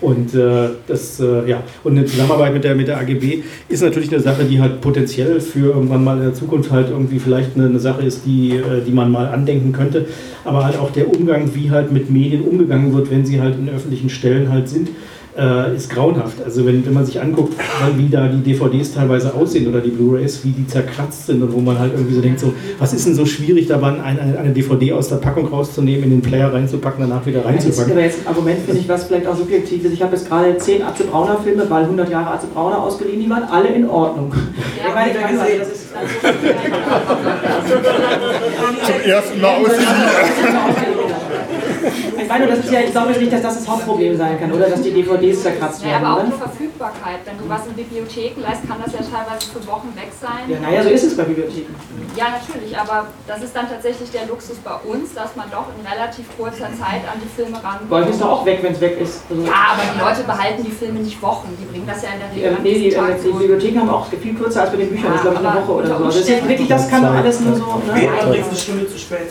Und äh, das, äh, ja, und eine Zusammenarbeit mit der, mit der AGB ist natürlich eine Sache, die halt potenziell für irgendwann mal in der Zukunft halt irgendwie vielleicht eine, eine Sache ist, die, äh, die man mal andenken könnte. Aber halt auch der Umgang, wie halt mit Medien umgegangen wird, wenn sie halt in öffentlichen Stellen halt sind, äh, ist grauenhaft. Also wenn, wenn man sich anguckt, wie da die DVDs teilweise aussehen oder die Blu-rays, wie die zerkratzt sind und wo man halt irgendwie so denkt, so, was ist denn so schwierig daran, eine, eine, DVD aus der Packung rauszunehmen, in den Player reinzupacken, danach wieder Das ist reinzupacken. aber jetzt ein Argument, finde ich, was vielleicht auch subjektiv ist. Ich habe jetzt gerade zehn Atze Brauner Filme, weil 100 Jahre Atze Brauner ausgeliehen, die waren alle in Ordnung. ich meine, ich meine, das ist zum ersten Mal ausgeliehen. Ich meine, das ist ja, ich glaube nicht, dass das das Hauptproblem sein kann, oder dass die DVDs zerkratzt Ja, werden. aber auch die? Verfügbarkeit. Wenn du was in Bibliotheken leist, kann das ja teilweise für Wochen weg sein. Ja, naja, so ist es bei Bibliotheken. Ja, natürlich, aber das ist dann tatsächlich der Luxus bei uns, dass man doch in relativ kurzer Zeit an die Filme rankommt. ist doch auch weg, wenn es weg ist. Also, Ja, aber die Leute behalten die Filme nicht Wochen. Die bringen das ja in der die, Regel äh, am nee, die, äh, Tag die zurück. Bibliotheken haben auch viel kürzer als bei den Büchern, Ja, das ist glaube ich eine Woche oder unter so. Also das ist jetzt Umständen- wirklich, das kann doch alles nur so. Ne? Übrigens eine Stunde zu spät.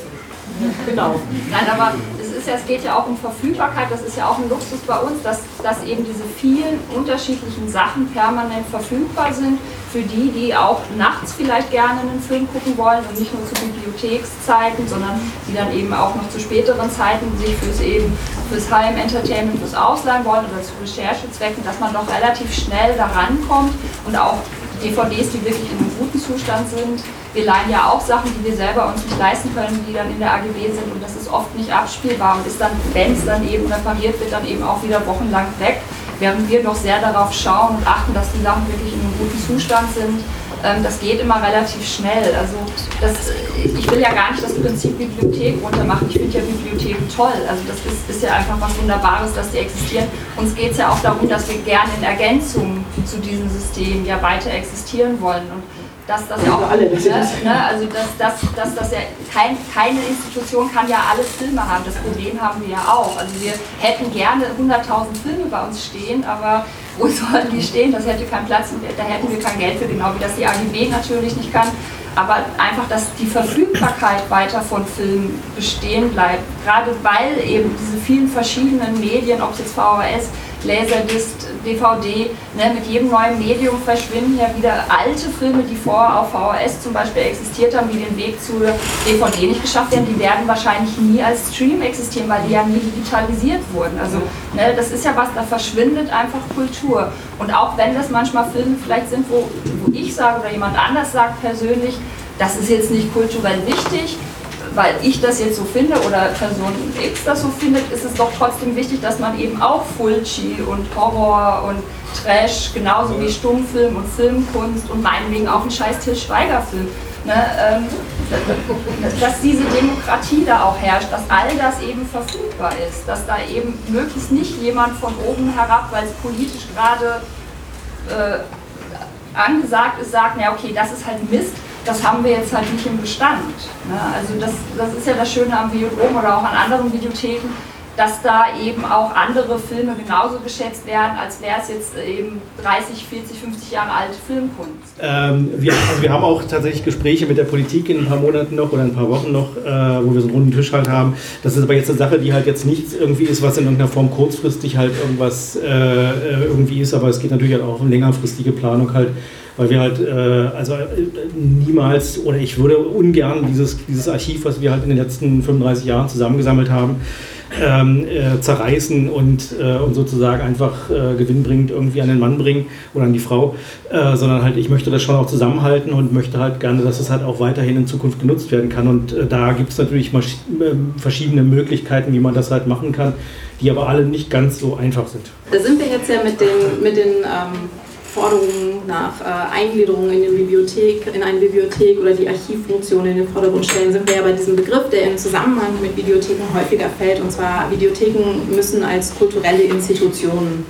Genau. Nein, aber ist ja, es geht ja auch um Verfügbarkeit, das ist ja auch ein Luxus bei uns, dass, dass eben diese vielen unterschiedlichen Sachen permanent verfügbar sind für die, die auch nachts vielleicht gerne einen Film gucken wollen und nicht nur zu Bibliothekszeiten, sondern die dann eben auch noch zu späteren Zeiten sich fürs eben fürs Heim-Entertainment, fürs Ausleihen wollen oder zu Recherchezwecken, dass man doch relativ schnell da rankommt und auch DVDs, die wirklich in einem guten Zustand sind. Wir leihen ja auch Sachen, die wir selber uns nicht leisten können, die dann in der AGB sind und das ist oft nicht abspielbar und ist dann, wenn es dann eben repariert wird, dann eben auch wieder wochenlang weg. Während wir doch sehr darauf schauen und achten, dass die Sachen wirklich in einem guten Zustand sind. Ähm, das geht immer relativ schnell. Also das, ich will ja gar nicht das Prinzip Bibliothek runtermachen. Ich finde ja Bibliotheken toll. Also das ist, ist ja einfach was Wunderbares, dass die existieren. Uns geht es ja auch darum, dass wir gerne in Ergänzung zu diesem System ja weiter existieren wollen. Und dass das ja auch, alle, ne, also dass, dass, dass das ja kein, keine Institution kann ja alle Filme haben. Das Problem haben wir ja auch. Also wir hätten gerne 100.000 Filme bei uns stehen, aber wo sollen die stehen? Das hätte keinen Platz und da hätten wir kein Geld für, genau wie das die AGB natürlich nicht kann. Aber einfach, dass die Verfügbarkeit weiter von Filmen bestehen bleibt. Gerade weil eben diese vielen verschiedenen Medien, ob es jetzt VHS, Laserdisc, DVD. Ne? Mit jedem neuen Medium verschwinden ja wieder alte Filme, die vorher auf VHS zum Beispiel existiert haben, die den Weg zur DVD nicht geschafft haben. Die werden wahrscheinlich nie als Stream existieren, weil die ja nie digitalisiert wurden. Also ne, das ist ja was, da verschwindet einfach Kultur. Und auch wenn das manchmal Filme vielleicht sind, wo, wo ich sage oder jemand anders sagt persönlich, das ist jetzt nicht kulturell wichtig, weil ich das jetzt so finde oder Person X das so findet, ist es doch trotzdem wichtig, dass man eben auch Fulci und Horror und Trash, genauso wie Stummfilm und Filmkunst und meinetwegen auch ein scheiß Til Schweiger-Film, ne, ähm, dass diese Demokratie da auch herrscht, dass all das eben verfügbar ist, dass da eben möglichst nicht jemand von oben herab, weil es politisch gerade äh, angesagt ist, sagt, na okay, das ist halt Mist, das haben wir jetzt halt nicht im Bestand. Ne? Also das, das ist ja das Schöne am Videodrom oder auch an anderen Videotheken, dass da eben auch andere Filme genauso geschätzt werden, als wäre es jetzt eben 30, 40, 50 Jahre alte Filmkunst. Ähm, wir, also wir haben auch tatsächlich Gespräche mit der Politik in ein paar Monaten noch oder ein paar Wochen noch, äh, wo wir so einen runden Tisch halt haben. Das ist aber jetzt eine Sache, die halt jetzt nichts irgendwie ist, was in irgendeiner Form kurzfristig halt irgendwas äh, äh irgendwie ist, aber es geht natürlich halt auch um längerfristige Planung halt weil wir halt, äh, also äh, niemals, oder ich würde ungern dieses, dieses Archiv, was wir halt in den letzten 35 Jahren zusammengesammelt haben, ähm, äh, zerreißen und, äh, und sozusagen einfach äh, gewinnbringend irgendwie an den Mann bringen oder an die Frau, äh, sondern halt ich möchte das schon auch zusammenhalten und möchte halt gerne, dass es halt auch weiterhin in Zukunft genutzt werden kann. Und äh, da gibt es natürlich äh, verschiedene Möglichkeiten, wie man das halt machen kann, die aber alle nicht ganz so einfach sind. Da sind wir jetzt ja mit den, mit den ähm Forderungen nach äh, Eingliederung in, Bibliothek, in eine Bibliothek oder die Archivfunktion in den Vordergrund stellen, sind wir ja bei diesem Begriff, der im Zusammenhang mit Videotheken häufiger fällt. Und zwar, Videotheken müssen als kulturelle Institutionen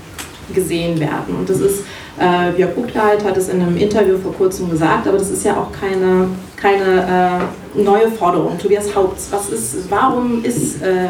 gesehen werden. Und das ist, äh, Björk Buchleit hat es in einem Interview vor kurzem gesagt, aber das ist ja auch keine, keine äh, neue Forderung. Tobias Haupts, was ist, warum ist äh,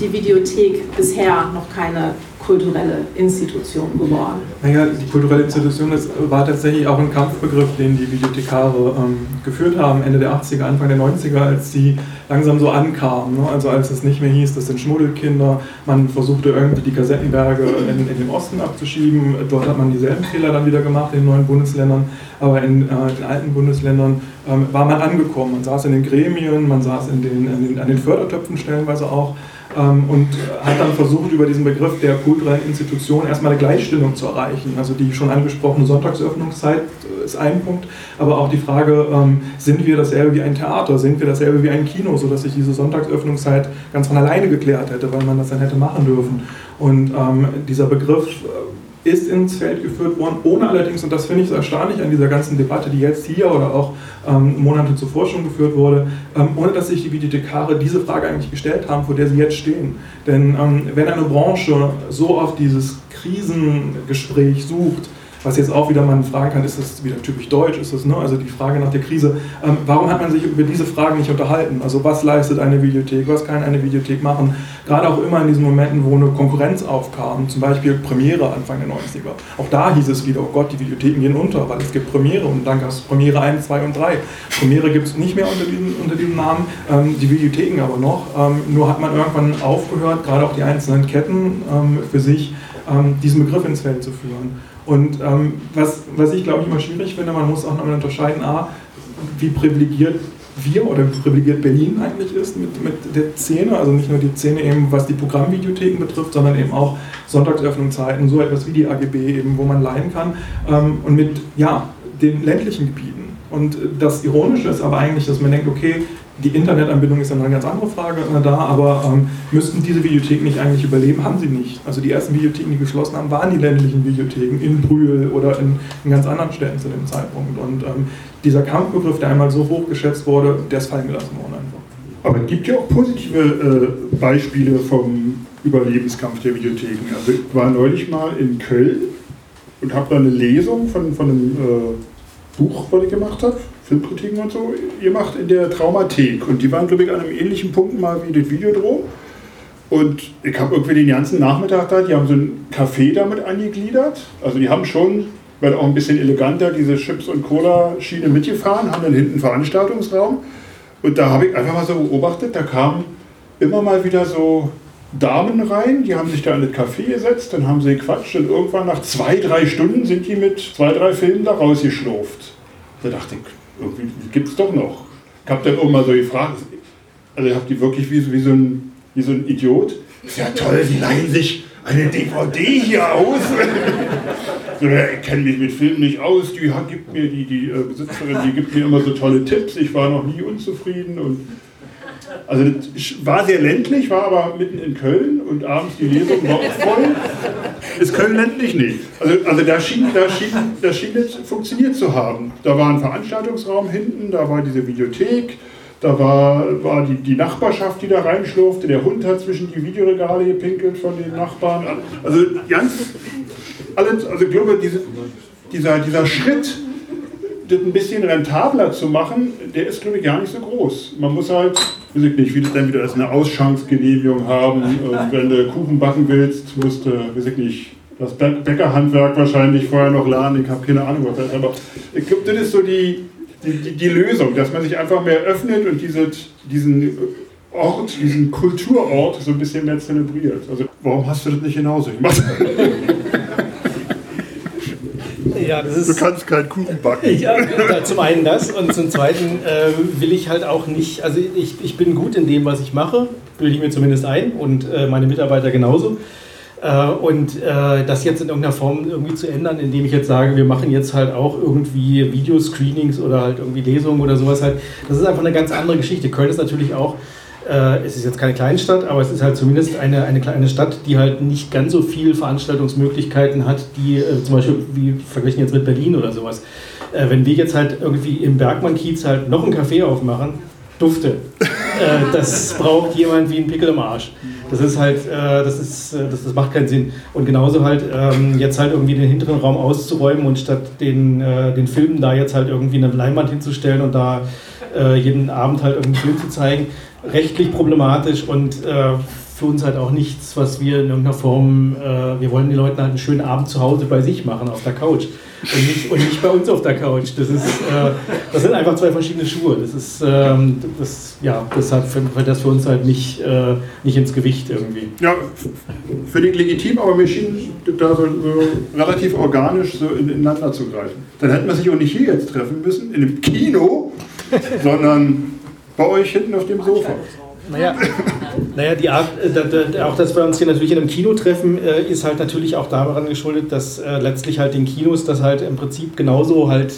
die Videothek bisher noch keine kulturelle Institution geworden. Naja, die kulturelle Institution das war tatsächlich auch ein Kampfbegriff, den die Videothekare ähm, geführt haben, Ende der 80er, Anfang der 90er, als sie langsam so ankamen. Ne? Also als es nicht mehr hieß, das sind Schmuddelkinder, man versuchte irgendwie die Kassettenberge in, in, den Osten abzuschieben. Dort hat man dieselben Fehler dann wieder gemacht in den neuen Bundesländern, aber in äh, den alten Bundesländern ähm, war man angekommen. Man saß in den Gremien, man saß in den, in den, an den Fördertöpfen stellenweise auch und hat dann versucht, über diesen Begriff der kulturellen Institution erstmal eine Gleichstellung zu erreichen. Also die schon angesprochene Sonntagsöffnungszeit ist ein Punkt, aber auch die Frage, ähm, sind wir dasselbe wie ein Theater, sind wir dasselbe wie ein Kino, sodass sich diese Sonntagsöffnungszeit ganz von alleine geklärt hätte, weil man das dann hätte machen dürfen. Und ähm, dieser Begriff ist ins Feld geführt worden, ohne allerdings, und das finde ich so erstaunlich an dieser ganzen Debatte, die jetzt hier oder auch ähm, Monate zuvor schon geführt wurde, ähm, ohne dass sich die Bibliothekare diese Frage eigentlich gestellt haben, vor der sie jetzt stehen. Denn ähm, wenn eine Branche so auf dieses Krisengespräch sucht, was jetzt auch wieder man fragen kann, ist das wieder typisch deutsch, ist das, ne? also die Frage nach der Krise, ähm, warum hat man sich über diese Fragen nicht unterhalten? Also was leistet eine Videothek, was kann eine Videothek machen? Gerade auch immer in diesen Momenten, wo eine Konkurrenz aufkam, zum Beispiel Premiere Anfang der 90er. Auch da hieß es wieder, oh Gott, die Videotheken gehen unter, weil es gibt Premiere und dann gab es Premiere 1, 2 und 3. Premiere gibt es nicht mehr unter diesem, unter diesem Namen, ähm, die Videotheken aber noch. Ähm, nur hat man irgendwann aufgehört, gerade auch die einzelnen Ketten ähm, für sich, ähm, diesen Begriff ins Feld zu führen. Und ähm, was, was ich glaube ich immer schwierig finde, man muss auch nochmal unterscheiden, a, wie privilegiert wir oder wie privilegiert Berlin eigentlich ist mit, mit der Szene, also nicht nur die Szene eben, was die Programmvideotheken betrifft, sondern eben auch Sonntagsöffnungszeiten, so etwas wie die AGB eben, wo man leihen kann ähm, und mit, ja, den ländlichen Gebieten. Und das Ironische ist aber eigentlich, dass man denkt, okay, die Internetanbindung ist dann eine ganz andere Frage äh, da, aber ähm, müssten diese Videotheken nicht eigentlich überleben? Haben sie nicht. Also die ersten Videotheken, die geschlossen haben, waren die ländlichen Videotheken in Brühl oder in, in ganz anderen Städten zu dem Zeitpunkt. Und ähm, dieser Kampfbegriff, der einmal so hoch geschätzt wurde, der ist fallen gelassen worden einfach. Aber es gibt ja auch positive äh, Beispiele vom Überlebenskampf der Videotheken. Also ich war neulich mal in Köln und habe da eine Lesung von, von einem äh, Buch, was ich gemacht habe Filmkritiken und so gemacht in der Traumathek. Und die waren, glaube ich, an einem ähnlichen Punkt mal wie das Videodrom. Und ich habe irgendwie den ganzen Nachmittag da, die haben so ein Café damit angegliedert. Also die haben schon, weil auch ein bisschen eleganter, diese Chips- und Cola-Schiene mitgefahren, haben dann hinten einen Veranstaltungsraum. Und da habe ich einfach mal so beobachtet, da kamen immer mal wieder so Damen rein, die haben sich da in das Café gesetzt, dann haben sie gequatscht und irgendwann nach zwei, drei Stunden sind die mit zwei, drei Filmen da rausgeschlurft. Da dachte ich, irgendwie gibt es doch noch. Ich habe dann irgendwann so gefragt, also ich habe die wirklich wie, wie, so ein, wie so ein Idiot. Ist ja toll, die leihen sich eine DVD hier aus. so, ich kenne mich mit Filmen nicht aus, die gibt mir, die, die äh, Besitzerin, die gibt mir immer so tolle Tipps, ich war noch nie unzufrieden und also das war sehr ländlich, war aber mitten in Köln und abends die Lesung war auch voll. Ist Köln ländlich nicht. Also, also da, schien, da, schien, da schien funktioniert zu haben. Da war ein Veranstaltungsraum hinten, da war diese Videothek, da war, war die, die Nachbarschaft, die da reinschlurfte. Der Hund hat zwischen die Videoregale gepinkelt von den Nachbarn. Also ganz alles, also ich glaube, diese, dieser, dieser Schritt, das ein bisschen rentabler zu machen, der ist, glaube ich, gar nicht so groß. Man muss halt, weiß ich nicht, wie das dann wieder ist, eine Ausschanksgenehmigung haben. Wenn du Kuchen backen willst, musst du, weiß ich nicht, das Bäckerhandwerk wahrscheinlich vorher noch lernen. Ich habe keine Ahnung, was das ist. Aber ich glaube, das ist so die, die, die, die, Lösung, dass man sich einfach mehr öffnet und diese, diesen Ort, diesen Kulturort so ein bisschen mehr zelebriert. Also, warum hast du das nicht genauso gemacht? Ja, ist, du kannst keinen Kuchen backen. Ja, zum einen das und zum zweiten äh, will ich halt auch nicht, also ich, ich bin gut in dem, was ich mache, bilde ich mir zumindest ein und äh, meine Mitarbeiter genauso. Äh, und äh, das jetzt in irgendeiner Form irgendwie zu ändern, indem ich jetzt sage, wir machen jetzt halt auch irgendwie Videoscreenings oder halt irgendwie Lesungen oder sowas halt, das ist einfach eine ganz andere Geschichte. Köln ist natürlich auch äh, es ist jetzt keine Kleinstadt, aber es ist halt zumindest eine, eine kleine Stadt, die halt nicht ganz so viele Veranstaltungsmöglichkeiten hat, die äh, zum Beispiel wie verglichen jetzt mit Berlin oder sowas. Äh, wenn wir jetzt halt irgendwie im Bergmann-Kiez halt noch ein Café aufmachen, dufte. Äh, das braucht jemand wie ein Pickel im Arsch. Das ist halt, äh, das ist, äh, das, das macht keinen Sinn. Und genauso halt ähm, jetzt halt irgendwie den hinteren Raum auszuräumen und statt den, den Filmen da jetzt halt irgendwie eine Leinwand hinzustellen und da jeden Abend halt irgendeinen Film zu zeigen, rechtlich problematisch und äh, für uns halt auch nichts, was wir in irgendeiner Form, äh, wir wollen den Leuten halt einen schönen Abend zu Hause bei sich machen, auf der Couch. Und nicht, und nicht bei uns auf der Couch. Das, ist, äh, das sind einfach zwei verschiedene Schuhe. Das ist, ähm, das, ja, hat für, das für uns halt nicht, äh, nicht ins Gewicht irgendwie. Ja, völlig legitim, aber wir schienen da so, so relativ organisch so ineinander zu greifen. Dann hätten wir sich auch nicht hier jetzt treffen müssen, in einem Kino, sondern bei euch hinten auf dem Sofa. Naja, naja die Art, äh, auch dass wir uns hier natürlich in einem Kino treffen, äh, ist halt natürlich auch daran geschuldet, dass äh, letztlich halt den Kinos das halt im Prinzip genauso halt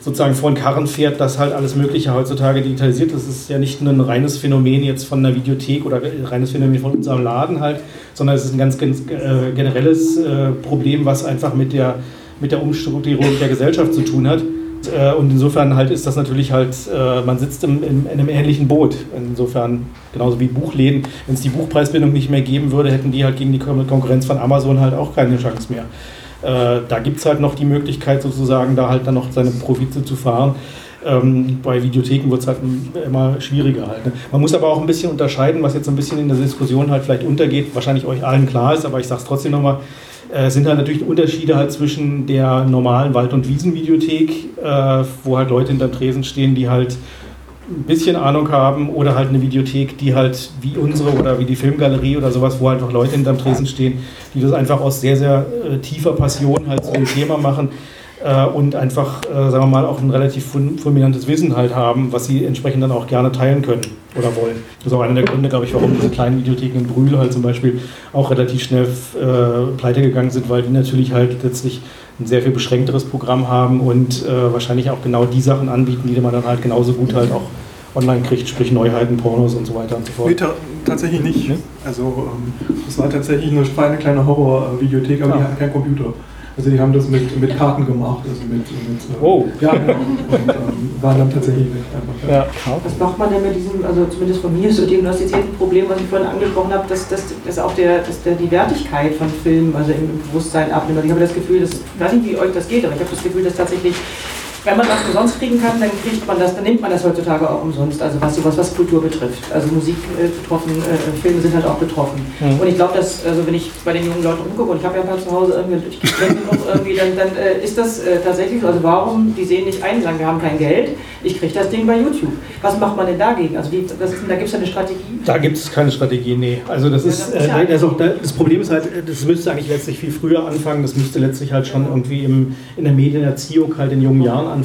sozusagen vor den Karren fährt, dass halt alles Mögliche heutzutage digitalisiert. Das ist ja nicht nur ein reines Phänomen jetzt von einer Videothek oder ein reines Phänomen von unserem Laden halt, sondern es ist ein ganz, ganz generelles Problem, was einfach mit der, mit der Umstrukturierung der Gesellschaft zu tun hat. Äh, und insofern halt ist das natürlich halt, äh, man sitzt im, in, in einem ähnlichen Boot. Insofern, genauso wie Buchläden, wenn es die Buchpreisbindung nicht mehr geben würde, hätten die halt gegen die Konkurrenz von Amazon halt auch keine Chance mehr. Äh, da gibt es halt noch die Möglichkeit sozusagen, da halt dann noch seine Profite zu fahren. Ähm, bei Videotheken wird es halt immer schwieriger halt. Ne? Man muss aber auch ein bisschen unterscheiden, was jetzt ein bisschen in der Diskussion halt vielleicht untergeht, wahrscheinlich euch allen klar ist, aber ich sage es trotzdem nochmal, äh, sind halt natürlich Unterschiede halt zwischen der normalen Wald- und Wiesenvideothek, äh, wo halt Leute hinterm Tresen stehen, die halt ein bisschen Ahnung haben oder halt eine Videothek, die halt wie unsere oder wie die Filmgalerie oder sowas, wo halt auch Leute hinterm Tresen stehen, die das einfach aus sehr, sehr äh, tiefer Passion halt zu dem Thema machen äh, und einfach, äh, sagen wir mal, auch ein relativ fulminantes Wissen halt haben, was sie entsprechend dann auch gerne teilen können oder wollen. Das ist auch einer der Gründe, glaube ich, warum diese kleinen Videotheken in Brühl halt zum Beispiel auch relativ schnell äh, pleite gegangen sind, weil die natürlich halt letztlich ein sehr viel beschränkteres Programm haben und äh, wahrscheinlich auch genau die Sachen anbieten, die man dann halt genauso gut halt auch online kriegt, sprich Neuheiten, Pornos und so weiter und so fort. Nee, ta tatsächlich nicht. Also es ähm, war tatsächlich eine kleine Horror-Videothek, aber ja. die hatten keinen Computer. Also die haben das mit, mit Karten gemacht, also mit, mit oh. ja, genau. und ähm, waren dann tatsächlich. Einfach, ja. Was macht man denn mit diesem, also zumindest von mir so diagnostizierten Problem, was ich vorhin angesprochen habe, dass, dass, dass auch der, dass der, die Wertigkeit von Filmen also im Bewusstsein abnimmt. Also ich habe das Gefühl, dass, ich weiß nicht, wie euch das geht, aber ich habe das Gefühl, dass tatsächlich wenn man was umsonst kriegen kann, dann kriegt man das, dann nimmt man das heutzutage auch umsonst. Also was sowas, was Kultur betrifft. Also Musik äh, betroffen, äh, Filme sind halt auch betroffen. Mhm. Und ich glaube, dass, also wenn ich bei den jungen Leuten umgucke und ich habe ja ein paar zu Hause irgendwie, ich noch irgendwie, dann, dann äh, ist das äh, tatsächlich so. Also warum, die sehen nicht ein, sagen, wir haben kein Geld, ich kriege das Ding bei YouTube. Was macht man denn dagegen? Also wie, das, da gibt es eine Strategie? Da gibt es keine Strategie, nee. Also das ja, ist, das, ist ja äh, also, das Problem ist halt, das müsste eigentlich letztlich viel früher anfangen, das müsste letztlich halt schon irgendwie im, in der Medienerziehung halt in jungen Jahren anfangen,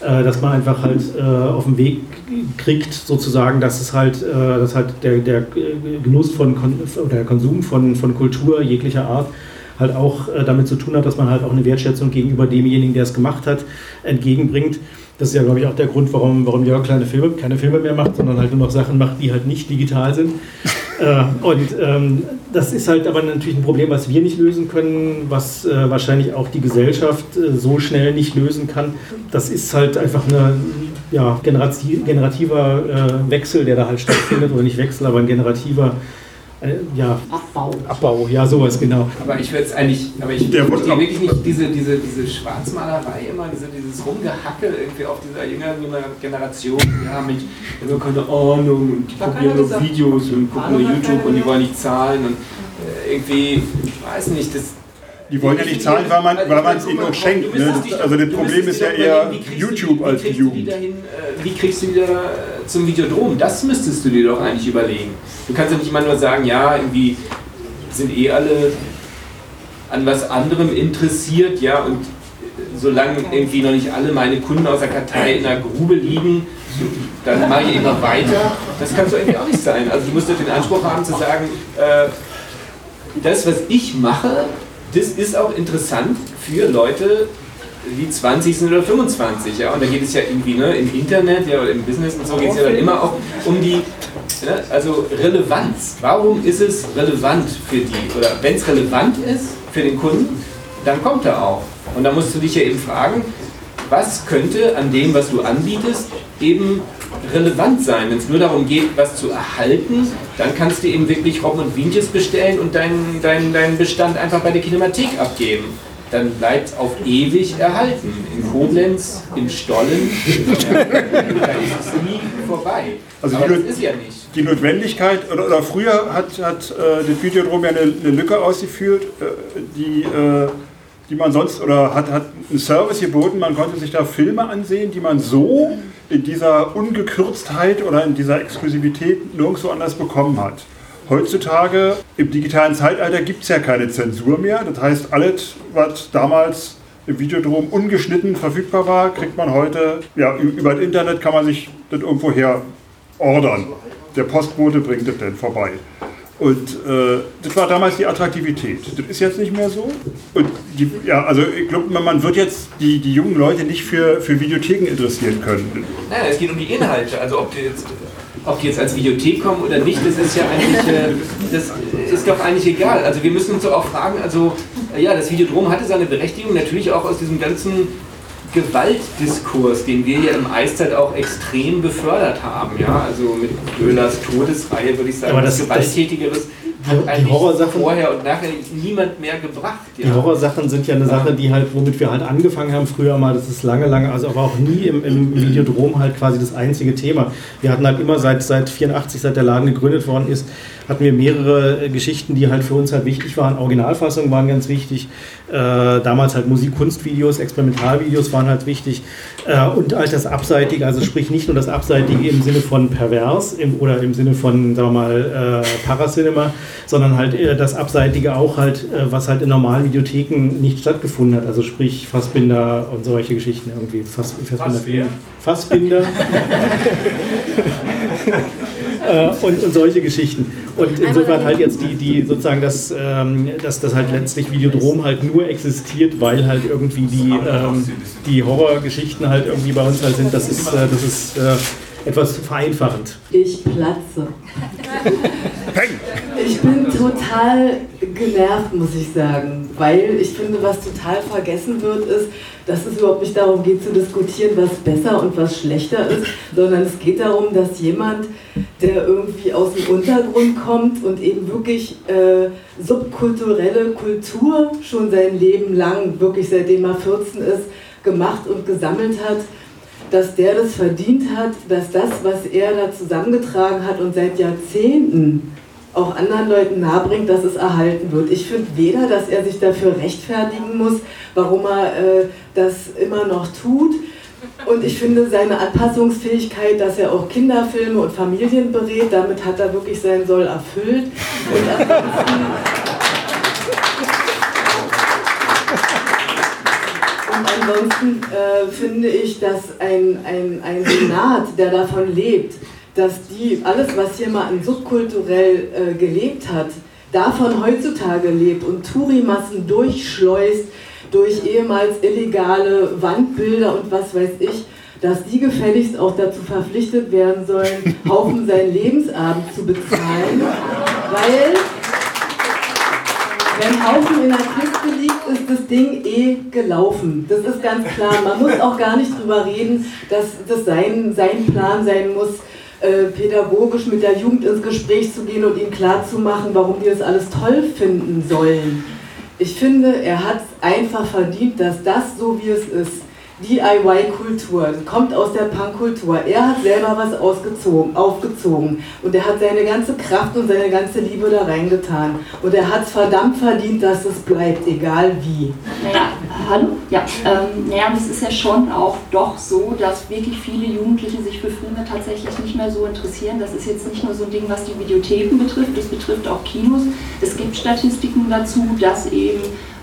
äh, dass man einfach halt äh, auf den Weg kriegt, sozusagen, dass es halt, äh, dass halt der, der Genuss von oder der Konsum von, von Kultur jeglicher Art halt auch äh, damit zu tun hat, dass man halt auch eine Wertschätzung gegenüber demjenigen, der es gemacht hat, entgegenbringt. Das ist ja, glaube ich, auch der Grund, warum, warum Jörg kleine Filme, keine Filme mehr macht, sondern halt nur noch Sachen macht, die halt nicht digital sind. Äh, und ähm, das ist halt aber natürlich ein Problem, was wir nicht lösen können, was äh, wahrscheinlich auch die Gesellschaft äh, so schnell nicht lösen kann. Das ist halt einfach ein ja, generativer äh, Wechsel, der da halt stattfindet, oder nicht Wechsel, aber ein generativer äh, ja, Abbau. Abbau, ja, sowas, genau. Aber ich würde es eigentlich, aber ich verstehe wirklich nicht diese, diese, diese Schwarzmalerei immer, diese, dieses Rumgehacke irgendwie auf dieser jüngeren Generation, ja, mit, ich habe keine Ahnung und die gucken nur Videos und gucken nur YouTube und die wollen nicht zahlen und äh, irgendwie, ich weiß nicht, das die wollen ja nicht zahlen, weil man weil man es ihnen auch schenkt. Ne? Also das Problem ist ja eher YouTube als die Jugend. Äh, wie kriegst du wieder äh, zum Videodrom? Das müsstest du dir doch eigentlich überlegen. Du kannst ja nicht immer nur sagen, ja, irgendwie sind eh alle an was anderem interessiert, ja, und solange irgendwie noch nicht alle meine Kunden aus der Kartei in der Grube liegen, dann mache ich immer weiter. Das kann so irgendwie auch nicht sein. Also du musst den Anspruch haben zu sagen, äh, das, was ich mache, das ist auch interessant für Leute, die 20 sind oder 25. Ja? Und da geht es ja irgendwie ne, im Internet ja, oder im Business und so geht es ja dann immer auch um die ne, also Relevanz. Warum ist es relevant für die? Oder wenn es relevant ist für den Kunden, dann kommt er auch. Und da musst du dich ja eben fragen, was könnte an dem, was du anbietest, eben relevant sein. Wenn es nur darum geht, was zu erhalten, dann kannst du eben wirklich Robben und Wienches bestellen und deinen dein, dein Bestand einfach bei der Kinemathek abgeben. Dann bleibt es auf ewig erhalten. In Koblenz, in Stollen, da ist es nie vorbei. Also Aber das ist ja nicht. Die Notwendigkeit, oder, oder früher hat, hat äh, das Videodrom ja eine, eine Lücke ausgeführt, äh, die äh, die man sonst, oder hat, hat einen Service geboten, man konnte sich da Filme ansehen, die man so in dieser Ungekürztheit oder in dieser Exklusivität nirgendwo anders bekommen hat. Heutzutage im digitalen Zeitalter gibt es ja keine Zensur mehr. Das heißt, alles, was damals im Videodrom ungeschnitten verfügbar war, kriegt man heute, ja, über das Internet kann man sich das irgendwo her ordern. Der Postbote bringt das dann vorbei. Und äh, das war damals die Attraktivität. Das ist jetzt nicht mehr so. Und die, ja, also ich glaube, man wird jetzt die, die jungen Leute nicht für, für Videotheken interessieren können. Nein, es geht um die Inhalte. Also ob die jetzt, ob die jetzt als Videothek kommen oder nicht, das ist ja eigentlich, äh, das ist doch eigentlich egal. Also wir müssen uns auch fragen, also ja, das Videodrom hatte seine Berechtigung, natürlich auch aus diesem ganzen Gewaltdiskurs, den wir hier im Eiszeit auch extrem befördert haben. Ja? Also mit Göhlers Todesreihe würde ich sagen, Aber das, Gewalttätigeres hat die Horrorsachen vorher und nachher niemand mehr gebracht. Ja. Die Horrorsachen sind ja eine Sache, die halt, womit wir halt angefangen haben früher mal, das ist lange, lange, also aber auch nie im, im Videodrom halt quasi das einzige Thema. Wir hatten halt immer seit, seit 84, seit der Laden gegründet worden ist, hatten wir mehrere Geschichten, die halt für uns halt wichtig waren. Originalfassungen waren ganz wichtig. Äh, damals halt Musik, Kunstvideos, Experimentalvideos waren halt wichtig. Äh, und halt das Abseitige, also sprich nicht nur das Abseitige im Sinne von pervers im, oder im Sinne von, sagen wir mal, äh, Paracinema, sondern halt äh, das Abseitige auch halt, äh, was halt in normalen Videotheken nicht stattgefunden hat. Also sprich Fassbinder und solche Geschichten irgendwie. Fass, Fassbinder. Fassbinder. äh, und, und, solche Geschichten. Und insofern halt jetzt die, die sozusagen, dass, ähm, dass das halt letztlich Videodrom halt nur existiert, weil halt irgendwie die, ähm, die Horrorgeschichten halt irgendwie bei uns halt sind, das ist, äh, das ist äh, etwas vereinfachend. Ich platze. Ich bin total genervt, muss ich sagen, weil ich finde, was total vergessen wird, ist, dass es überhaupt nicht darum geht zu diskutieren, was besser und was schlechter ist, sondern es geht darum, dass jemand, der irgendwie aus dem Untergrund kommt und eben wirklich äh, subkulturelle Kultur schon sein Leben lang, wirklich seitdem er 14 ist, gemacht und gesammelt hat, dass der das verdient hat, dass das, was er da zusammengetragen hat und seit Jahrzehnten auch anderen Leuten nahebringt, dass es erhalten wird. Ich finde weder, dass er sich dafür rechtfertigen muss, warum er äh, das immer noch tut. Und ich finde seine Anpassungsfähigkeit, dass er auch Kinderfilme und Familien berät, damit hat er wirklich seinen Soll erfüllt. Und ansonsten, und ansonsten äh, finde ich, dass ein, ein, ein Senat, der davon lebt, dass die alles, was hier mal subkulturell äh, gelebt hat, davon heutzutage lebt und Tourimassen durchschleust durch ehemals illegale Wandbilder und was weiß ich, dass die gefälligst auch dazu verpflichtet werden sollen, Haufen seinen Lebensabend zu bezahlen, weil wenn Haufen in der Kiste liegt, ist das Ding eh gelaufen. Das ist ganz klar. Man muss auch gar nicht drüber reden, dass das sein, sein Plan sein muss, äh, pädagogisch mit der Jugend ins Gespräch zu gehen und ihnen klarzumachen, warum die das alles toll finden sollen. Ich finde, er hat es einfach verdient, dass das so wie es ist, DIY-Kultur, kommt aus der Punk-Kultur. Er hat selber was ausgezogen, aufgezogen und er hat seine ganze Kraft und seine ganze Liebe da reingetan. Und er hat es verdammt verdient, dass es bleibt, egal wie. Naja, hallo? Ja, ähm, naja, das ist ja schon auch doch so, dass wirklich viele Jugendliche sich für Filme tatsächlich nicht mehr so interessieren. Das ist jetzt nicht nur so ein Ding, was die Videotheken betrifft, das betrifft auch Kinos. Es gibt Statistiken dazu, dass eben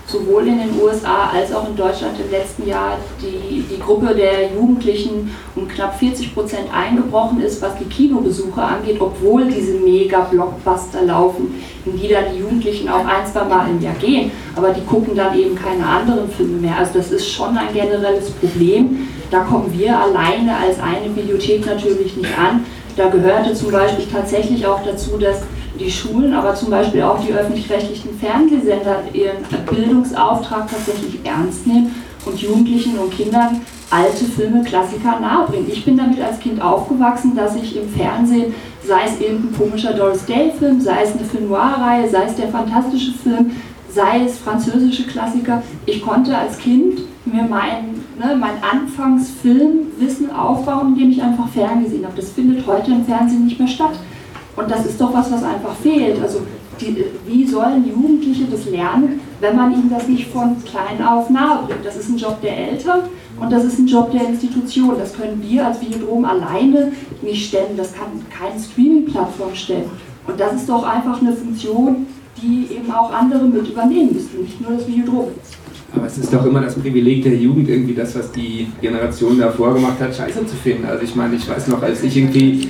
sowohl in den USA als auch in Deutschland im letzten Jahr die, die Gruppe der Jugendlichen um knapp 40 Prozent eingebrochen ist, was die Kinobesuche angeht, obwohl diese Mega-Blockbuster laufen, in die dann die Jugendlichen auch ein, zwei Mal im Jahr gehen, aber die gucken dann eben keine anderen Filme mehr. Also das ist schon ein generelles Problem. Da kommen wir alleine als eine Bibliothek natürlich nicht an. Da gehörte zum Beispiel tatsächlich auch dazu, dass die Schulen, aber zum Beispiel auch die öffentlich-rechtlichen Fernsehsender ihren Bildungsauftrag tatsächlich ernst nehmen und Jugendlichen und Kindern alte Filme, Klassiker nahebringen. Ich bin damit als Kind aufgewachsen, dass ich im Fernsehen, sei es irgendein komischer Doris Day-Film, sei es eine Film Noir-Reihe, sei es der fantastische Film, sei es französische Klassiker, ich konnte als Kind mir mein, ne, mein Anfangsfilmwissen aufbauen, indem ich einfach ferngesehen habe. Das findet heute im Fernsehen nicht mehr statt. Und das ist doch was, was einfach fehlt. Also die, wie sollen Jugendliche das lernen, wenn man ihnen das nicht von klein auf nahe bringt? Das ist ein Job der Eltern und das ist ein Job der Institution. Das können wir als Videodrom alleine nicht stellen. Das kann keine Streaming-Plattform stellen. Und das ist doch einfach eine Funktion, die eben auch andere mit übernehmen müssen, nicht nur das Videodrom. Aber es ist doch immer das Privileg der Jugend, irgendwie das, was die Generation davor gemacht hat, scheiße zu finden. Also ich meine, ich weiß noch, als ich irgendwie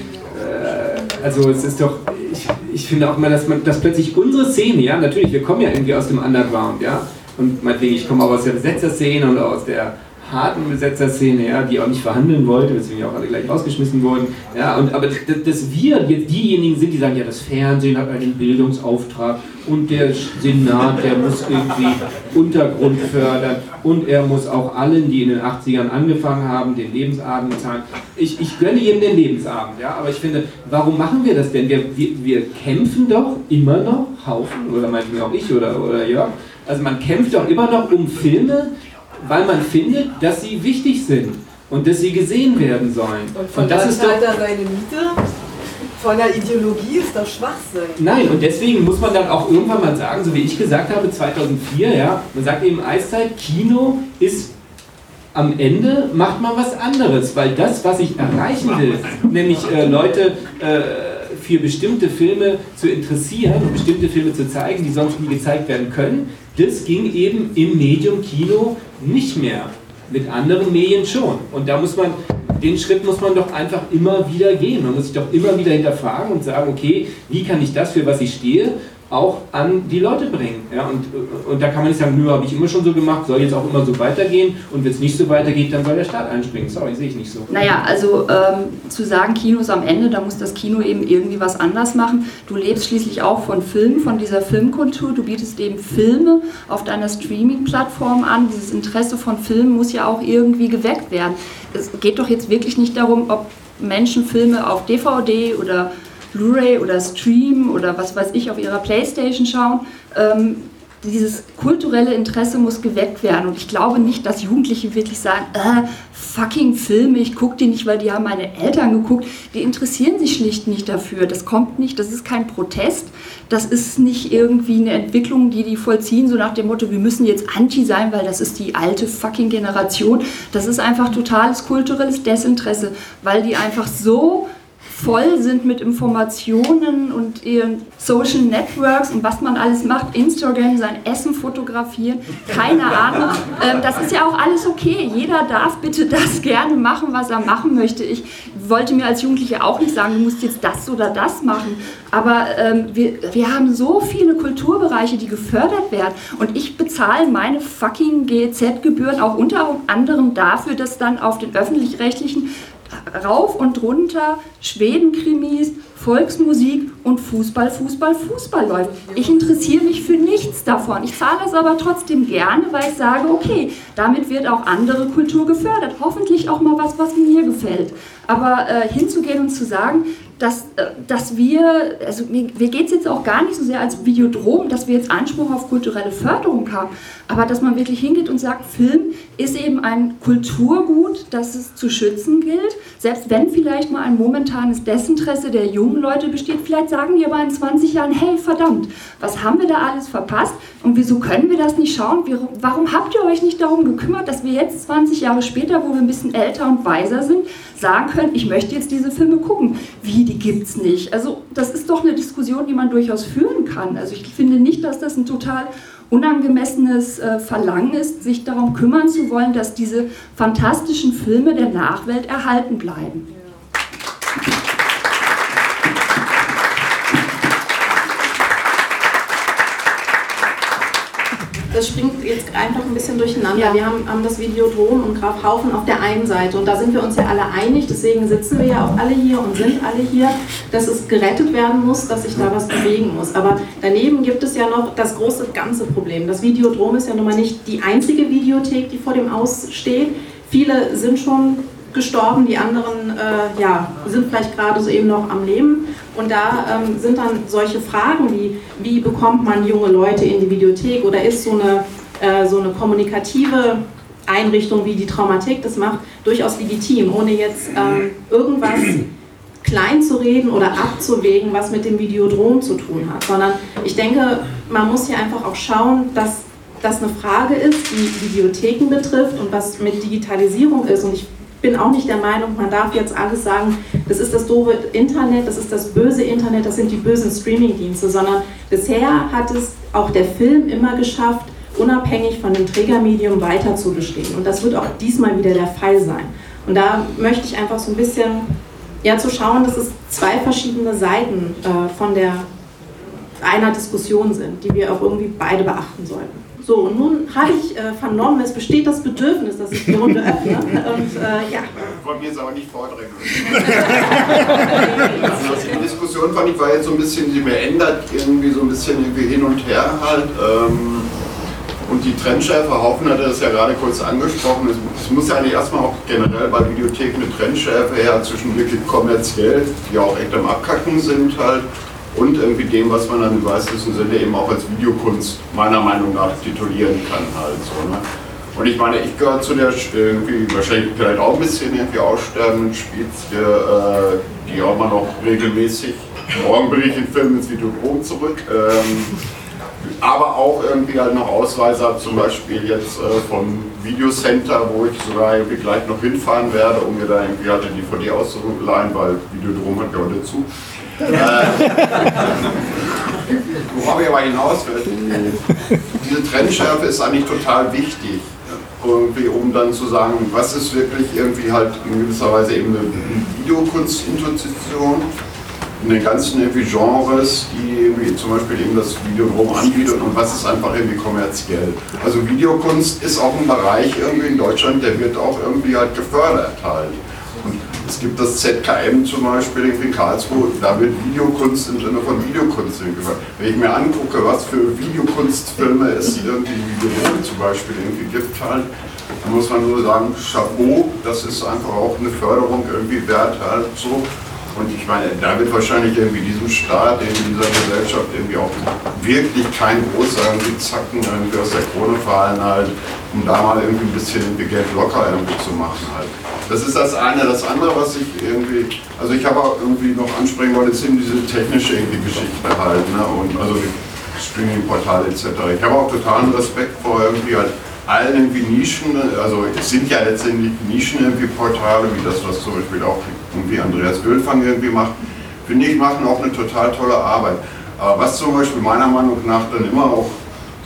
also es ist doch, ich, ich finde auch immer, dass man, dass plötzlich unsere Szene, ja, natürlich, wir kommen ja irgendwie aus dem Underground, ja, und meinetwegen, ich komme auch aus der Besetzerszene und aus der harten Besetzerszene, ja, die auch nicht verhandeln wollte, weswegen auch alle gleich rausgeschmissen wurden. Ja, und, aber dass wir jetzt diejenigen sind, die sagen, ja, das Fernsehen hat einen Bildungsauftrag und der Senat, der muss irgendwie Untergrund fördern und er muss auch allen, die in den 80ern angefangen haben, den Lebensabend zahlen. Ich, ich gönne jedem den Lebensabend, ja, aber ich finde, warum machen wir das denn? Wir, wir, wir kämpfen doch immer noch, Haufen, oder meinetwegen auch ich oder, oder Jörg, also man kämpft doch immer noch um Filme, weil man findet, dass sie wichtig sind und dass sie gesehen werden sollen. Und und das ist doch seine Miete? Von der Ideologie ist doch Schwachsinn. Nein, und deswegen muss man dann auch irgendwann mal sagen, so wie ich gesagt habe, 2004, ja, man sagt eben Eiszeit, Kino ist am Ende macht man was anderes, weil das, was ich erreichen will, nämlich äh, Leute äh, für bestimmte Filme zu interessieren und bestimmte Filme zu zeigen, die sonst nie gezeigt werden können, das ging eben im Medium Kino nicht mehr. Mit anderen Medien schon. Und da muss man, den Schritt muss man doch einfach immer wieder gehen. Man muss sich doch immer wieder hinterfragen und sagen, okay, wie kann ich das, für was ich stehe, auch an die Leute bringen. Ja, und, und da kann man nicht sagen, nö, habe ich immer schon so gemacht, soll jetzt auch immer so weitergehen und wenn es nicht so weitergeht, dann soll der Staat einspringen. Sorry, sehe ich nicht so. Naja, also ähm, zu sagen, Kino ist am Ende, da muss das Kino eben irgendwie was anders machen. Du lebst schließlich auch von Film, von dieser Filmkultur, du bietest eben Filme auf deiner Streaming-Plattform an. Dieses Interesse von Filmen muss ja auch irgendwie geweckt werden. Es geht doch jetzt wirklich nicht darum, ob Menschen Filme auf DVD oder Blu-ray oder Stream oder was weiß ich auf ihrer Playstation schauen. Ähm, dieses kulturelle Interesse muss geweckt werden. Und ich glaube nicht, dass Jugendliche wirklich sagen, äh, fucking Filme, ich gucke die nicht, weil die haben meine Eltern geguckt. Die interessieren sich schlicht nicht dafür. Das kommt nicht, das ist kein Protest. Das ist nicht irgendwie eine Entwicklung, die die vollziehen, so nach dem Motto, wir müssen jetzt anti sein, weil das ist die alte fucking Generation. Das ist einfach totales kulturelles Desinteresse, weil die einfach so voll sind mit Informationen und ihren Social Networks und was man alles macht, Instagram, sein Essen fotografieren, keine Ahnung. Ähm, das ist ja auch alles okay. Jeder darf bitte das gerne machen, was er machen möchte. Ich wollte mir als Jugendliche auch nicht sagen, du musst jetzt das oder das machen. Aber ähm, wir, wir haben so viele Kulturbereiche, die gefördert werden. Und ich bezahle meine fucking GEZ-Gebühren auch unter anderem dafür, dass dann auf den öffentlich-rechtlichen rauf und runter Schweden-Krimis, Volksmusik und Fußball, Fußball, Fußball läuft. Ich interessiere mich für nichts davon. Ich zahle es aber trotzdem gerne, weil ich sage, okay, damit wird auch andere Kultur gefördert. Hoffentlich auch mal was, was mir gefällt. Aber äh, hinzugehen und zu sagen, dass, äh, dass wir, also mir, mir geht es jetzt auch gar nicht so sehr als Videodrom, dass wir jetzt Anspruch auf kulturelle Förderung haben, aber dass man wirklich hingeht und sagt, Film ist eben ein Kulturgut, das es zu schützen gilt, selbst wenn vielleicht mal ein momentanes Desinteresse der jungen Leute besteht, vielleicht sagen die aber in 20 Jahren, hey verdammt, was haben wir da alles verpasst und wieso können wir das nicht schauen? Warum habt ihr euch nicht darum gekümmert, dass wir jetzt 20 Jahre später, wo wir ein bisschen älter und weiser sind, sagen können, ich möchte jetzt diese Filme gucken. Wie, die gibt es nicht. Also das ist doch eine Diskussion, die man durchaus führen kann. Also ich finde nicht, dass das ein total unangemessenes äh, Verlangen ist, sich darum kümmern zu wollen, dass diese fantastischen Filme der Nachwelt erhalten bleiben. Das springt jetzt einfach ein bisschen durcheinander. Ja. Wir haben, haben das Videodrom und Grafhaufen auf der einen Seite und da sind wir uns ja alle einig, deswegen sitzen wir ja auch alle hier und sind alle hier, dass es gerettet werden muss, dass sich da was bewegen muss. Aber daneben gibt es ja noch das große ganze Problem. Das Videodrom ist ja nun mal nicht die einzige Videothek, die vor dem Aus steht. Viele sind schon gestorben, die anderen äh, ja, sind vielleicht gerade so eben noch am Leben. Und da ähm, sind dann solche Fragen wie, wie bekommt man junge Leute in die Videothek oder ist so eine, äh, so eine kommunikative Einrichtung wie die Traumatik das macht, durchaus legitim, ohne jetzt ähm, irgendwas klein zu reden oder abzuwägen, was mit dem Videodrom zu tun hat, sondern ich denke, man muss hier einfach auch schauen, dass das eine Frage ist, die Videotheken betrifft und was mit Digitalisierung ist. Und ich bin auch nicht der Meinung, man darf jetzt alles sagen, das ist das doofe Internet, das ist das böse Internet, das sind die bösen Streamingdienste, sondern bisher hat es auch der Film immer geschafft, unabhängig von dem Trägermedium weiter zu bestehen. Und das wird auch diesmal wieder der Fall sein. Und da möchte ich einfach so ein bisschen ja, zu schauen, dass es zwei verschiedene Seiten äh, von der einer Diskussion sind, die wir auch irgendwie beide beachten sollten. So, und nun habe ich äh, vernommen, es besteht das Bedürfnis, dass ich die Runde öffne. Und, äh, ja. Von mir ist aber nicht vordrängen. also die Diskussion fand ich war jetzt so ein bisschen, die mir ändert irgendwie so ein bisschen irgendwie hin und her halt. Ähm, und die Trendschärfe, Haufen hatte das ja gerade kurz angesprochen, es, muss ja eigentlich erstmal auch generell bei Videotheken eine Trendschärfe her zwischen wirklich kommerziell, die auch echt am Abkacken sind halt, und irgendwie dem, was man dann im weitesten Sinne eben auch als Videokunst meiner Meinung nach titulieren kann halt so. Ne? Und ich meine, ich gehöre zu der irgendwie wahrscheinlich vielleicht auch ein bisschen irgendwie aussterbenden Spezie, äh, die auch mal noch regelmäßig, morgen bringe ich den Film ins Videodrom zurück, ähm, aber auch irgendwie halt noch Ausweise zum Beispiel jetzt äh, vom Videocenter, wo ich sogar irgendwie gleich noch hinfahren werde, um mir da irgendwie halt die DVD auszuleihen, weil Videodrom hat ja heute zu. Äh, worauf ich aber hinaus will, diese Trennschärfe ist eigentlich total wichtig, irgendwie, um dann zu sagen, was ist wirklich irgendwie halt in gewisser Weise eben eine Videokunstinstitution in den ganzen irgendwie Genres, die zum Beispiel eben das Videodrom anbietet und was ist einfach irgendwie kommerziell. Also Videokunst ist auch ein Bereich irgendwie in Deutschland, der wird auch irgendwie halt gefördert halt. Es gibt das ZKM zum Beispiel in Karlsruhe, da wird Videokunst im Sinne von Videokunst gehört. Wenn ich mir angucke, was für Videokunstfilme es irgendwie in zum Beispiel irgendwie gibt, halt, dann muss man nur sagen, Chapeau, das ist einfach auch eine Förderung irgendwie wert halt so. Und ich meine, da wird wahrscheinlich irgendwie diesem Staat, in dieser Gesellschaft irgendwie auch wirklich kein großer irgendwie Zacken irgendwie aus der Krone fallen halt, um da mal irgendwie ein bisschen Geld locker irgendwie zu machen halt. Das ist das eine. Das andere, was ich irgendwie, also ich habe auch irgendwie noch ansprechen wollte, sind diese technische irgendwie Geschichte halt, ne? Und also die Streaming-Portale etc. Ich habe auch totalen Respekt vor irgendwie halt allen irgendwie Nischen, also es sind ja letztendlich Nischen irgendwie Portale, wie das, was zum Beispiel auch irgendwie Andreas Ölfang irgendwie macht, finde ich, machen auch eine total tolle Arbeit. Aber was zum Beispiel meiner Meinung nach dann immer auch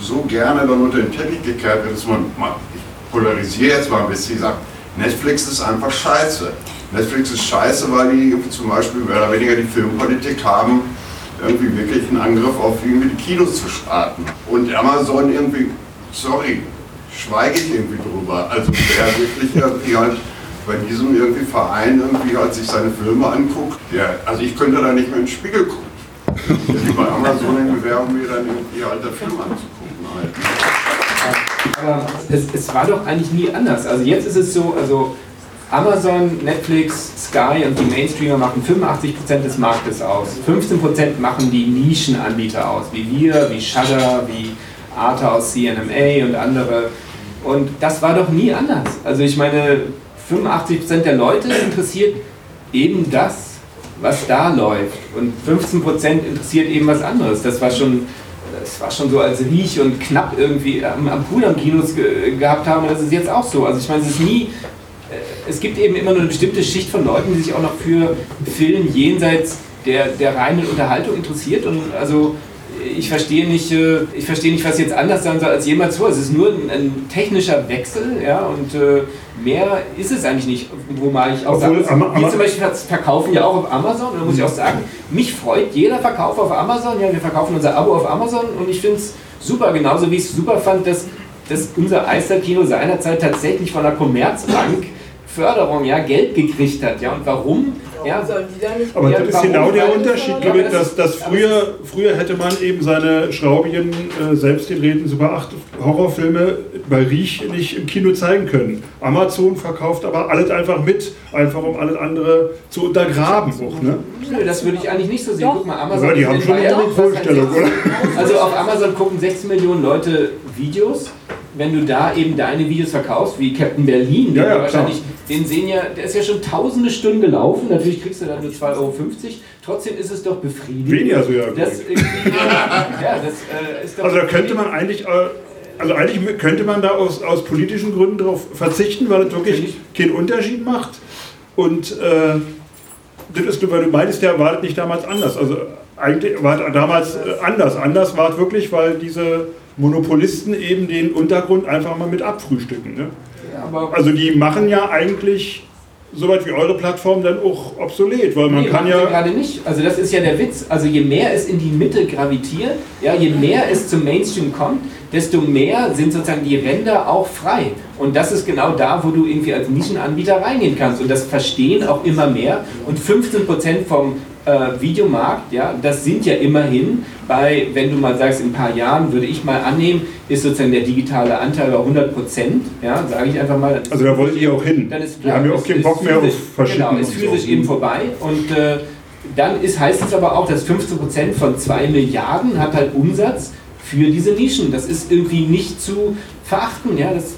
so gerne dann unter den Teppich gekehrt wird, ist man, ich polarisiere jetzt mal ein bisschen, ich Netflix ist einfach scheiße. Netflix ist scheiße, weil die zum Beispiel mehr oder weniger die Filmpolitik haben, irgendwie wirklich einen Angriff auf irgendwie die Kinos zu starten. Und Amazon irgendwie, sorry, schweige ich irgendwie drüber. Also wer wirklich irgendwie halt bei diesem irgendwie Verein irgendwie halt sich seine Filme anguckt, der, also ich könnte da nicht mehr in den Spiegel gucken. Wenn bei Amazon wäre, um mir dann irgendwie halt der Film anzugucken halt. Aber es, es war doch eigentlich nie anders. Also jetzt ist es so, also Amazon, Netflix, Sky und die Mainstreamer machen 85% des Marktes aus. 15% machen die Nischenanbieter aus, wie wir, wie Shudder, wie Arte aus CNMA und andere. Und das war doch nie anders. Also ich meine, 85% der Leute interessiert eben das, was da läuft. Und 15% interessiert eben was anderes. Das war schon, das war schon so, als Riech und knapp irgendwie am, am Pool am Kinos ge gehabt haben. Und das ist jetzt auch so. Also ich meine, es ist nie es gibt eben immer nur eine bestimmte Schicht von Leuten, die sich auch noch für Film jenseits der, der reinen Unterhaltung interessiert. Und also ich verstehe nicht, äh, ich verstehe nicht, was jetzt anders sein soll als jemals vor. Es ist nur ein, ein technischer Wechsel, ja, und äh, mehr ist es eigentlich nicht. Wo mal ich auch Obwohl, sagen, Ama- wir zum Beispiel verkaufen ja auch auf Amazon. Und da muss ich auch sagen, mich freut jeder Verkauf auf Amazon. Ja, wir verkaufen unser Abo auf Amazon und ich finde es super, genauso wie ich es super fand, dass, dass unser Eisterkino seinerzeit tatsächlich von der Commerzbank Förderung, ja, Geld gekriegt hat. Ja, und warum? Ja, Sollen die da nicht Aber das ist genau der Unterschied, glaube ich, dass, dass früher, früher hätte man eben seine Schraubien äh, selbstgedrehten Super 8 Horrorfilme bei Riech nicht im Kino zeigen können. Amazon verkauft aber alles einfach mit, einfach um alles andere zu untergraben. Auch, ne? Nö, das würde ich eigentlich nicht so sehen. Guck mal, Amazon. Ja, die haben schon eine Vorstellung, sechs- oder? Also auf Amazon gucken 6 Millionen Leute Videos. Wenn du da eben deine Videos verkaufst, wie Captain Berlin, den Ja, ja, wahrscheinlich, den sehen ja, der ist ja schon tausende Stunden gelaufen. Natürlich kriegst du dann nur 2,50 Euro. Trotzdem ist es doch befriedigend. Weniger sogar. Das irgendwie, ja, das äh, Also da könnte man eigentlich, äh, also eigentlich könnte man da aus, aus politischen Gründen darauf verzichten, weil es wirklich keinen Unterschied macht. Und äh, das ist, weil du meintest ja, war nicht damals anders. Also eigentlich war damals äh, anders. Anders war es wirklich, weil diese Monopolisten eben den Untergrund einfach mal mit abfrühstücken. Ne? Ja, Also die machen ja eigentlich soweit wie eure Plattform dann auch obsolet, weil man nee, kann ja gerade nicht. Also das ist ja der Witz. Also je mehr es in die Mitte gravitiert, ja, je mehr es zum Mainstream kommt, desto mehr sind sozusagen die Ränder auch frei. Und das ist genau da, wo du irgendwie als Nischenanbieter reingehen kannst. Und das verstehen auch immer mehr. Und 15% vom äh, Videomarkt, ja, das sind ja immerhin bei, wenn du mal sagst, in ein paar Jahren würde ich mal annehmen, ist sozusagen der digitale Anteil bei 100%, ja, sage ich einfach mal. Also da wollen die auch hin. Dann ist Die haben ja auch keinen Bock mehr auf Verschicken Genau, ist und so. physisch eben vorbei. Und äh, dann ist, heißt es aber auch, dass 15% von 2 Milliarden hat halt Umsatz für diese Nischen. Das ist irgendwie nicht zu verachten. Ja? Das,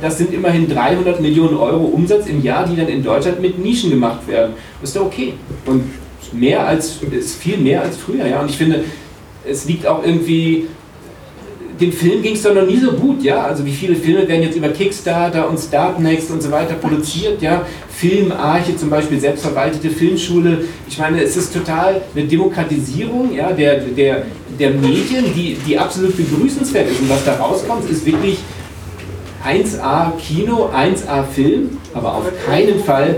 das sind immerhin 300 Millionen Euro Umsatz im Jahr, die dann in Deutschland mit Nischen gemacht werden. Das ist doch okay. Und mehr als, ist viel mehr als früher. Ja? Und ich finde, es liegt auch irgendwie dem Film ging es doch noch nie so gut, ja. Also wie viele Filme werden jetzt über Kickstarter und Startnext und so weiter produziert, ja. Filmarche zum Beispiel, selbstverwaltete Filmschule. Ich meine, es ist total eine Demokratisierung, ja, der, der, der Medien, die, die absolut begrüßenswert ist. Und was da rauskommt, ist wirklich 1A Kino, 1A Film, aber auf keinen Fall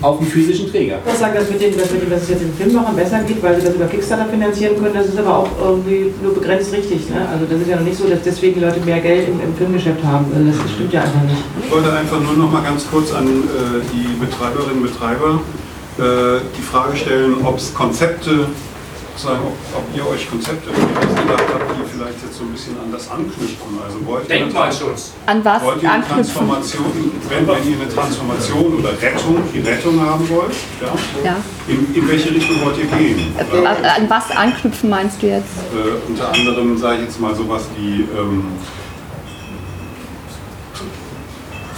auf dem physischen Träger. Ich muss sagen, dass mit den, dass, mit dem, dass es jetzt den Filmemachern besser geht, weil sie das über Kickstarter finanzieren können, das ist aber auch irgendwie nur begrenzt richtig. Ne? Also das ist ja noch nicht so, dass deswegen die Leute mehr Geld im, im Filmgeschäft haben. Also das stimmt ja einfach nicht. Ich wollte einfach nur noch mal ganz kurz an äh, die Betreiberinnen und Betreiber äh, die Frage stellen, ob es Konzepte sozusagen, ob, ob ihr euch Konzepte ausgedacht habt, die vielleicht jetzt so ein bisschen an das anknüpfen. Also wollt ihr Denkmalschutz. An was wollt ihr eine anknüpfen? Transformation, wenn, wenn ihr eine Transformation oder Rettung, die Rettung haben wollt, ja, Ja. in, in welche Richtung wollt ihr gehen? Äh, An was anknüpfen meinst du jetzt? Äh, unter anderem sage ich jetzt mal sowas wie ähm,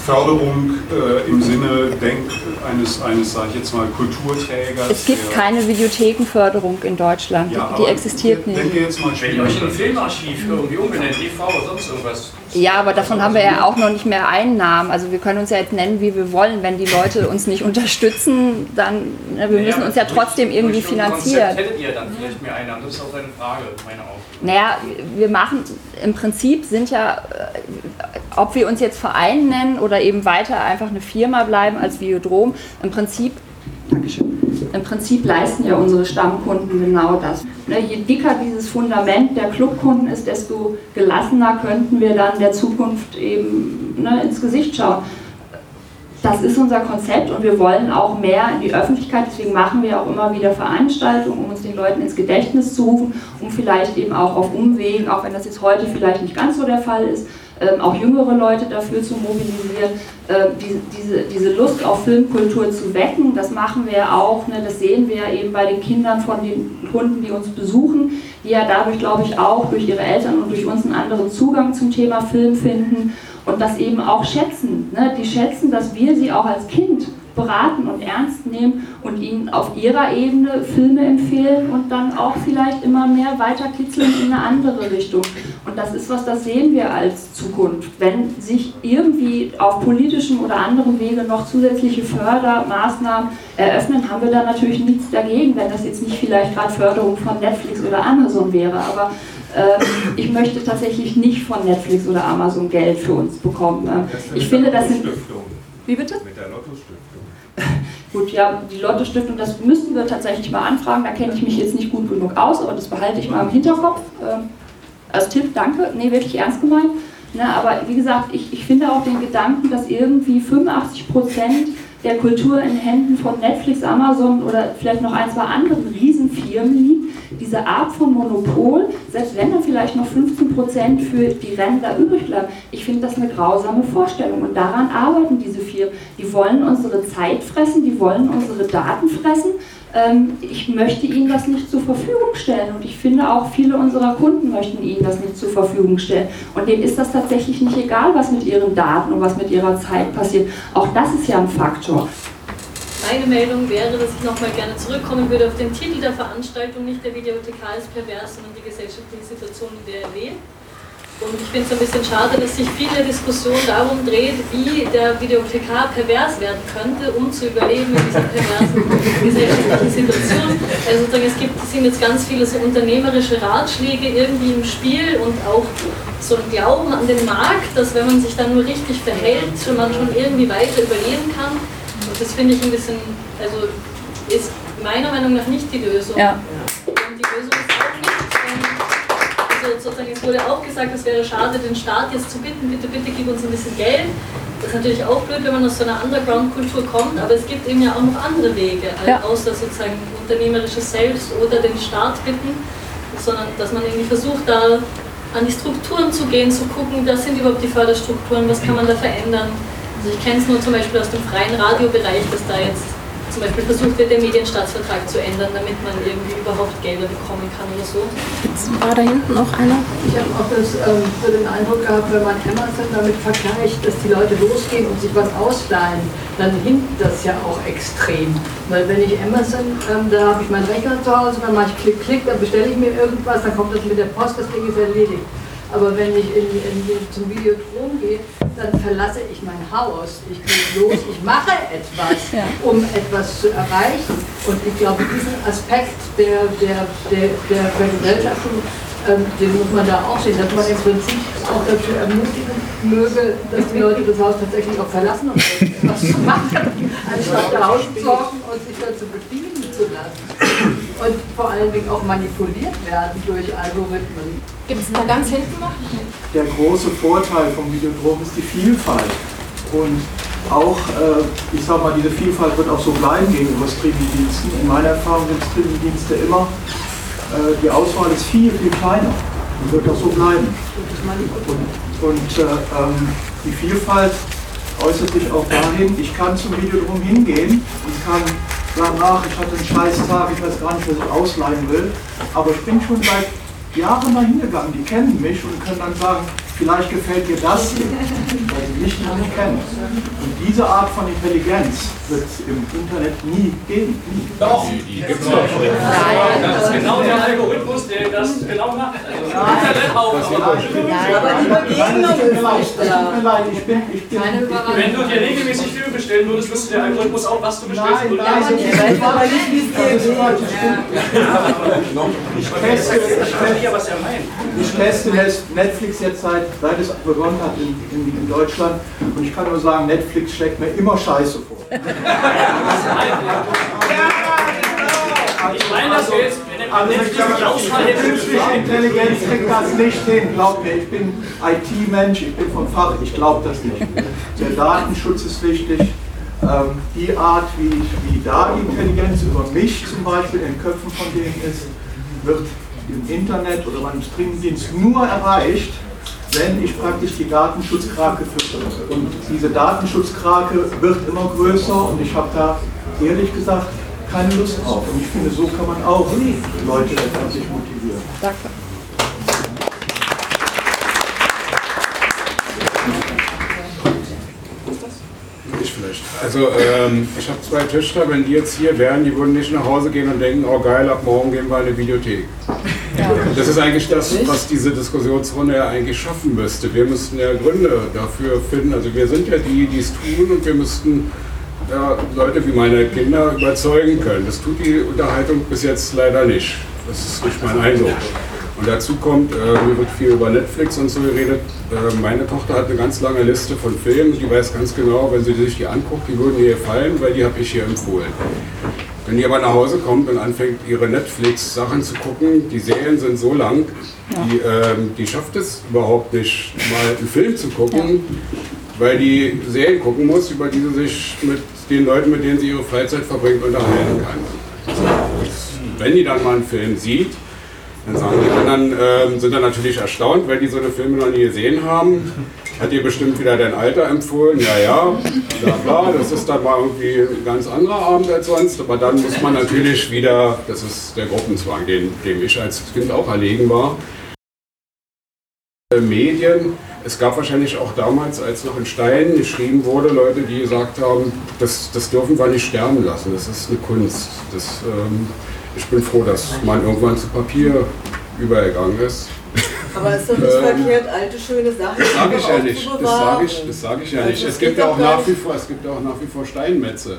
Förderung äh, im Sinne denk, eines, eines sage ich jetzt mal, Kulturträgers. Es gibt der- keine Videothekenförderung in Deutschland. Ja, die existiert wenn nicht. ihr jetzt mal Wenn ihr euch in ein Filmarchiv irgendwie umbenennt, TV oder sonst irgendwas. Ja, aber davon haben wir ja auch noch nicht mehr Einnahmen. Also wir können uns ja jetzt nennen, wie wir wollen. Wenn die Leute uns nicht unterstützen, dann ne, wir müssen uns ja trotzdem irgendwie finanzieren. Hättet ihr dann vielleicht mehr Einnahmen? Das ist auch eine Frage, meine auch. Naja, wir machen im Prinzip sind ja, äh, ob wir uns jetzt Verein nennen oder eben weiter einfach eine Firma bleiben als Videodrom, im Prinzip, Dankeschön, im Prinzip leisten ja unsere Stammkunden genau das. Ne, je dicker dieses Fundament der Clubkunden ist, desto gelassener könnten wir dann der Zukunft eben ne, ins Gesicht schauen. Das ist unser Konzept und wir wollen auch mehr in die Öffentlichkeit. Deswegen machen wir auch immer wieder Veranstaltungen, um uns den Leuten ins Gedächtnis zu rufen, um vielleicht eben auch auf Umwegen, auch wenn das jetzt heute vielleicht nicht ganz so der Fall ist, ähm, auch jüngere Leute dafür zu mobilisieren, äh, diese, diese, diese Lust auf Filmkultur zu wecken. Das machen wir auch, ne, das sehen wir ja eben bei den Kindern von den Kunden, die uns besuchen, die ja dadurch, glaube ich, auch durch ihre Eltern und durch uns einen anderen Zugang zum Thema Film finden und das eben auch schätzen. Ne? Die schätzen, dass wir sie auch als Kind beraten und ernst nehmen und ihnen auf ihrer Ebene Filme empfehlen und dann auch vielleicht immer mehr weiterkitzeln in eine andere Richtung. Und das ist was, das sehen wir als Zukunft. Wenn sich irgendwie auf politischem oder anderem Wege noch zusätzliche Fördermaßnahmen eröffnen, haben wir da natürlich nichts dagegen, wenn das jetzt nicht vielleicht gerade Förderung von Netflix oder Amazon wäre. Aber ähm, ich möchte tatsächlich nicht von Netflix oder Amazon Geld für uns bekommen. Ähm, Ich finde, das sind. Wie bitte? Mit der Lotto-Stiftung. Gut, ja, die Lotto-Stiftung, das müssten wir tatsächlich mal anfragen. Da kenne ich mich jetzt nicht gut genug aus, aber das behalte ich mal im Hinterkopf. Ähm, Als Tipp, danke. Nee, wirklich ernst gemeint. Ne, aber wie gesagt, ich, ich finde auch den Gedanken, dass irgendwie 85 Prozent der Kultur in Händen von Netflix, Amazon oder vielleicht noch ein, zwei anderen Riesenfirmen liegt. Diese Art von Monopol, selbst wenn dann vielleicht noch 15 Prozent für die Rennen da übrig bleiben, ich finde das eine grausame Vorstellung. Und daran arbeiten diese Firmen. Die wollen unsere Zeit fressen, die wollen unsere Daten fressen. Ähm, ich möchte ihnen das nicht zur Verfügung stellen. Und ich finde auch, viele unserer Kunden möchten ihnen das nicht zur Verfügung stellen. Und denen ist das tatsächlich nicht egal, was mit ihren Daten und was mit ihrer Zeit passiert. Auch das ist ja ein Faktor. Meine Meldung wäre, dass ich nochmal gerne zurückkommen würde auf den Titel der Veranstaltung, nicht der Videothekar ist pervers, sondern die gesellschaftliche Situation in der RW. Und ich finde es ein bisschen schade, dass sich viele Diskussion darum dreht, wie der Videothekar pervers werden könnte, um zu überleben in dieser perversen gesellschaftlichen Situation. Also es gibt, sind jetzt ganz viele so unternehmerische Ratschläge irgendwie im Spiel und auch so ein Glauben an den Markt, dass wenn man sich dann nur richtig verhält, man schon irgendwie weiter überleben kann. Und das finde ich ein bisschen, also ist meiner Meinung nach nicht die Lösung. Ja. Sozusagen, es wurde auch gesagt, es wäre schade, den Staat jetzt zu bitten, bitte, bitte gib uns ein bisschen Geld. Das ist natürlich auch blöd, wenn man aus so einer Underground-Kultur kommt, aber es gibt eben ja auch noch andere Wege, äh, Ja. außer sozusagen unternehmerisches Selbst oder den Staat bitten, sondern dass man irgendwie versucht, da an die Strukturen zu gehen, zu gucken, was sind überhaupt die Förderstrukturen, was kann man da verändern. Also ich kenne es nur zum Beispiel aus dem freien Radiobereich, dass da jetzt zum Beispiel versucht wird, den Medienstaatsvertrag zu ändern, damit man irgendwie überhaupt Gelder bekommen kann oder so. War da hinten noch einer? Ich habe auch das, ähm, so den Eindruck gehabt, wenn man Amazon damit vergleicht, dass die Leute losgehen und sich was ausleihen, dann hinkt das ja auch extrem. Weil wenn ich Amazon, ähm, da habe ich meinen Rechner zu Hause, dann mache ich Klick, Klick, dann bestelle ich mir irgendwas, dann kommt das mit der Post, das Ding ist erledigt. Aber wenn ich in, in, zum Videodrom gehe, dann verlasse ich mein Haus. Ich gehe los, ich mache etwas, Ja. um etwas zu erreichen. Und ich glaube, diesen Aspekt der, der, der, der Vergesellschaftung, ähm, den muss man da auch sehen, dass man im Prinzip auch dazu ermutigen möge, dass die Leute das Haus tatsächlich auch verlassen und etwas zu machen, anstatt da zu hocken und sich dazu bedienen. Und vor allen Dingen auch manipuliert werden durch Algorithmen. Gibt es da ganz hinten noch? der große Vorteil vom Videodrom ist die Vielfalt. Und auch, äh, ich sag mal, diese Vielfalt wird auch so bleiben gegenüber Streamingdiensten. In meiner Erfahrung sind Streamingdienste immer äh, die Auswahl ist viel, viel kleiner und wird auch so bleiben. Und, und äh, ähm, die Vielfalt äußert sich auch dahin, ich kann zum Videodrom hingehen und kann sagen, ach, ich hatte einen scheiß Tag, ich weiß gar nicht, was ich ausleihen will, aber ich bin schon seit Jahren da hingegangen, die kennen mich und können dann sagen, vielleicht gefällt dir das hier, weil sie mich noch nicht kennen. Und diese Art von Intelligenz wird es im Internet nie geben. Nie. Doch, die gibt es doch. Das ist genau der Algorithmus, der das genau macht. Also Internet auch. Aber die Begegnung Überraschung. Wenn du dir regelmäßig Filme bestellen würdest, wüsste der Algorithmus auch, was du bestellst. Nein, nein, ich weiß aber nicht, wie es dir Ich teste, ich Ich weiß teste, ja, was er meint. ich teste Netflix jetzt seit, seit es begonnen hat in, in, in Deutschland und ich kann nur sagen, Netflix schlägt mir immer Scheiße vor. Ich meine, dass wir jetzt Also ich Ausfall hätte. künstliche Intelligenz kriegt das nicht hin, glaubt mir. Ich bin IT-Mensch, ich bin vom Fach, ich glaube das nicht. Der Datenschutz ist wichtig. Ähm, die Art, wie, wie da die Intelligenz über mich zum Beispiel in den Köpfen von denen ist, wird im Internet oder beim Streamingdienst nur erreicht, wenn ich praktisch die Datenschutzkrake füttere. Und diese Datenschutzkrake wird immer größer und ich habe da ehrlich gesagt keine Lust drauf. Und ich finde, so kann man auch Leute letztendlich motivieren. Danke. Ich vielleicht. Also ähm, ich habe zwei Töchter, wenn die jetzt hier wären, die würden nicht nach Hause gehen und denken, oh geil, ab morgen gehen wir in eine Videothek. Das ist eigentlich das, was diese Diskussionsrunde ja eigentlich schaffen müsste. Wir müssten ja Gründe dafür finden. Also wir sind ja die, die es tun und wir müssten ja, Leute wie meine Kinder überzeugen können. Das tut die Unterhaltung bis jetzt leider nicht. Das ist nicht mein Eindruck. Und dazu kommt, äh, mir wird viel über Netflix und so geredet. Äh, meine Tochter hat eine ganz lange Liste von Filmen, die weiß ganz genau, wenn sie sich die anguckt, die würden ihr gefallen, weil die habe ich hier empfohlen. Wenn die aber nach Hause kommt und anfängt, ihre Netflix-Sachen zu gucken, die Serien sind so lang, die, ähm, die schafft es überhaupt nicht, mal einen Film zu gucken, weil die Serien gucken muss, über die sie sich mit den Leuten, mit denen sie ihre Freizeit verbringt, unterhalten kann. So, wenn die dann mal einen Film sieht, dann sagen die anderen, ähm, sind dann natürlich erstaunt, weil die so eine Filme noch nie gesehen haben. Hat dir bestimmt wieder dein Alter empfohlen? Ja, ja, bla bla. Das ist dann mal irgendwie ein ganz anderer Abend als sonst. Aber dann muss man natürlich wieder, das ist der Gruppenzwang, den, dem ich als Kind auch erlegen war. Äh, Medien, es gab wahrscheinlich auch damals, als noch in Stein geschrieben wurde, Leute, die gesagt haben, das, das dürfen wir nicht sterben lassen, das ist eine Kunst. Das, ähm, ich bin froh, dass man irgendwann zu Papier übergegangen ist. Aber es ist doch nicht Ähm, verkehrt, alte schöne Sachen Das sage ich ja nicht. Das sage ich, das sage ich ja Also nicht. es Es gibt geht ja doch auch gar nach wie nicht- vor, es gibt ja auch nach wie vor Steinmetze.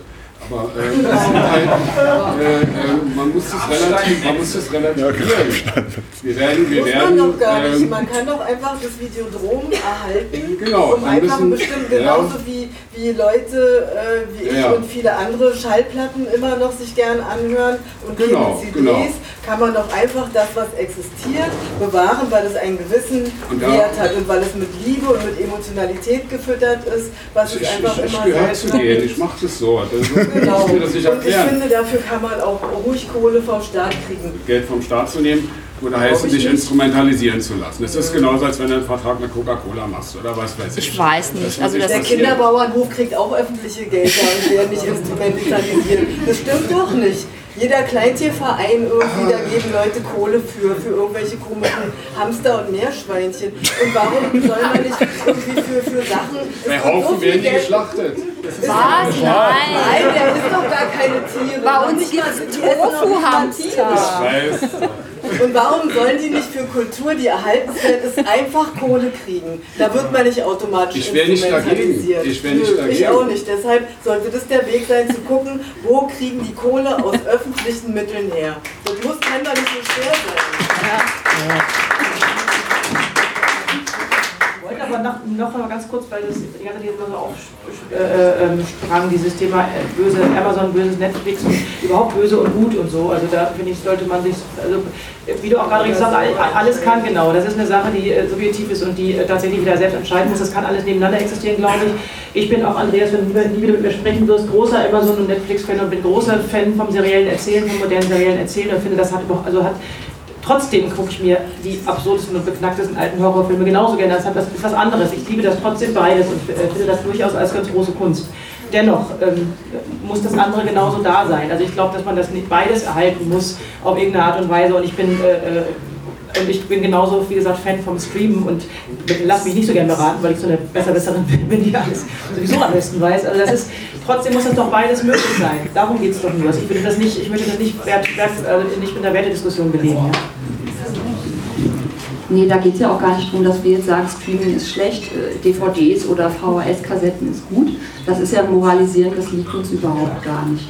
Aber äh, halt, äh, äh, man muss das relativ, man muss das relativieren. Wir werden, wir Muss werden, man doch gar nicht. ähm, Man kann doch einfach das Videodrom erhalten, Genau, um einfach müssen- bestimmt ja. genauso wie, wie Leute äh, wie ich Ja. und viele andere Schallplatten immer noch sich gern anhören und Genau, CDs, genau. Kann man doch einfach das, was existiert, bewahren, weil es einen gewissen Und da- Wert hat und weil es mit Liebe und mit Emotionalität gefüttert ist, was ich, es einfach ich, ich immer gehöre zu gibt. ich mache das so. Das, ich Genau. das nicht Und ich finde, dafür kann man auch ruhig Kohle vom Staat kriegen. Geld vom Staat zu nehmen oder heißt ich dich nicht. instrumentalisieren zu lassen. Das ist genauso, als wenn du einen Vertrag mit Coca-Cola machst oder was weiß ich. Ich weiß nicht. Das wird Also nicht das Der. Kinderbauernhof kriegt auch öffentliche Gelder und werden nicht instrumentalisiert. Das stimmt doch nicht. Jeder Kleintierverein irgendwie, da geben Leute Kohle für, für irgendwelche komischen Hamster und Meerschweinchen. Und warum soll man nicht irgendwie für, für Sachen... es Bei gibt so Haufen viel werden die geschlachtet. Das ist Was? Nein. Nein, der ist doch gar keine Tiere. Bei uns nicht mal Tofu-Hamster. Ich weiß. Und warum sollen die nicht für Kultur, die erhaltenswert ist, einfach Kohle kriegen? Da wird man nicht automatisch Ich wär nicht dagegen. instrumentalisiert. Ich wär nicht dagegen. Ich auch nicht. Deshalb sollte das der Weg sein, zu gucken, wo kriegen die Kohle aus öffentlichen Mitteln her. Das muss, kann nicht so schwer sein. Ich wollte aber noch, noch mal ganz kurz, weil das die ganze Zeit jetzt mal so aufsprang, dieses Thema äh, böse Amazon, böses Netflix und überhaupt böse und gut und so. Also da finde ich, sollte man sich, also wie du auch gerade gesagt hast, all- alles kann genau. Das ist eine Sache, die äh, subjektiv ist und die äh, tatsächlich wieder selbst entscheiden muss. Das kann alles nebeneinander existieren, glaube ich. Ich bin auch, Andreas, wenn du nie wieder mit mir sprechen wirst, großer Amazon- und Netflix-Fan und bin großer Fan vom seriellen Erzählen, vom modernen seriellen Erzählen und finde, das hat, also hat trotzdem gucke ich mir die absurdesten und beknacktesten alten Horrorfilme genauso gerne. Das ist was anderes. Ich liebe das trotzdem beides und äh, finde das durchaus als ganz große Kunst. Dennoch ähm, muss das andere genauso da sein. Also ich glaube, dass man das nicht beides erhalten muss auf irgendeine Art und Weise. Und ich bin äh, äh und ich bin genauso, wie gesagt, Fan vom Streamen und lasse mich nicht so gerne beraten, weil ich so eine Besserwisserin bin, die alles sowieso am besten weiß. Also das ist, trotzdem muss das doch beides möglich sein. Darum geht es doch nur. Also ich würde das nicht, ich möchte das nicht, wert, wert, also nicht mit einer Wertediskussion belegen. Ja. Nee, da geht es ja auch gar nicht darum, dass wir jetzt sagen, Streaming ist schlecht, äh, DVDs oder VHS-Kassetten ist gut. Das ist ja ein Moralisieren, das liegt uns überhaupt gar nicht.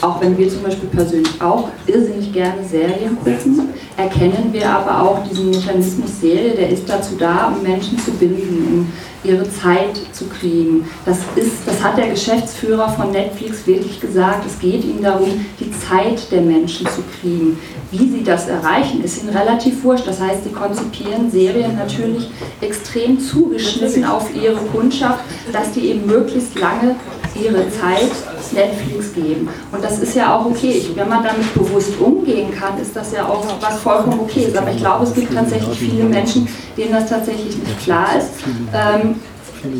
Auch wenn wir zum Beispiel persönlich auch irrsinnig gerne Serien gucken, erkennen wir aber auch diesen Mechanismus Serie, der ist dazu da, um Menschen zu binden, um ihre Zeit zu kriegen. Das, ist, das hat der Geschäftsführer von Netflix wirklich gesagt. Es geht ihnen darum, die Zeit der Menschen zu kriegen. Wie sie das erreichen, ist ihnen relativ wurscht. Das heißt, sie konzipieren Serien natürlich extrem zugeschnitten auf ihre Kundschaft, dass die eben möglichst lange ihre Zeit Netflix geben. Und das ist ja auch okay. Wenn man damit bewusst umgehen kann, ist das ja auch was vollkommen okay ist. Aber ich glaube, es gibt tatsächlich viele Menschen, denen das tatsächlich nicht klar ist. Ähm,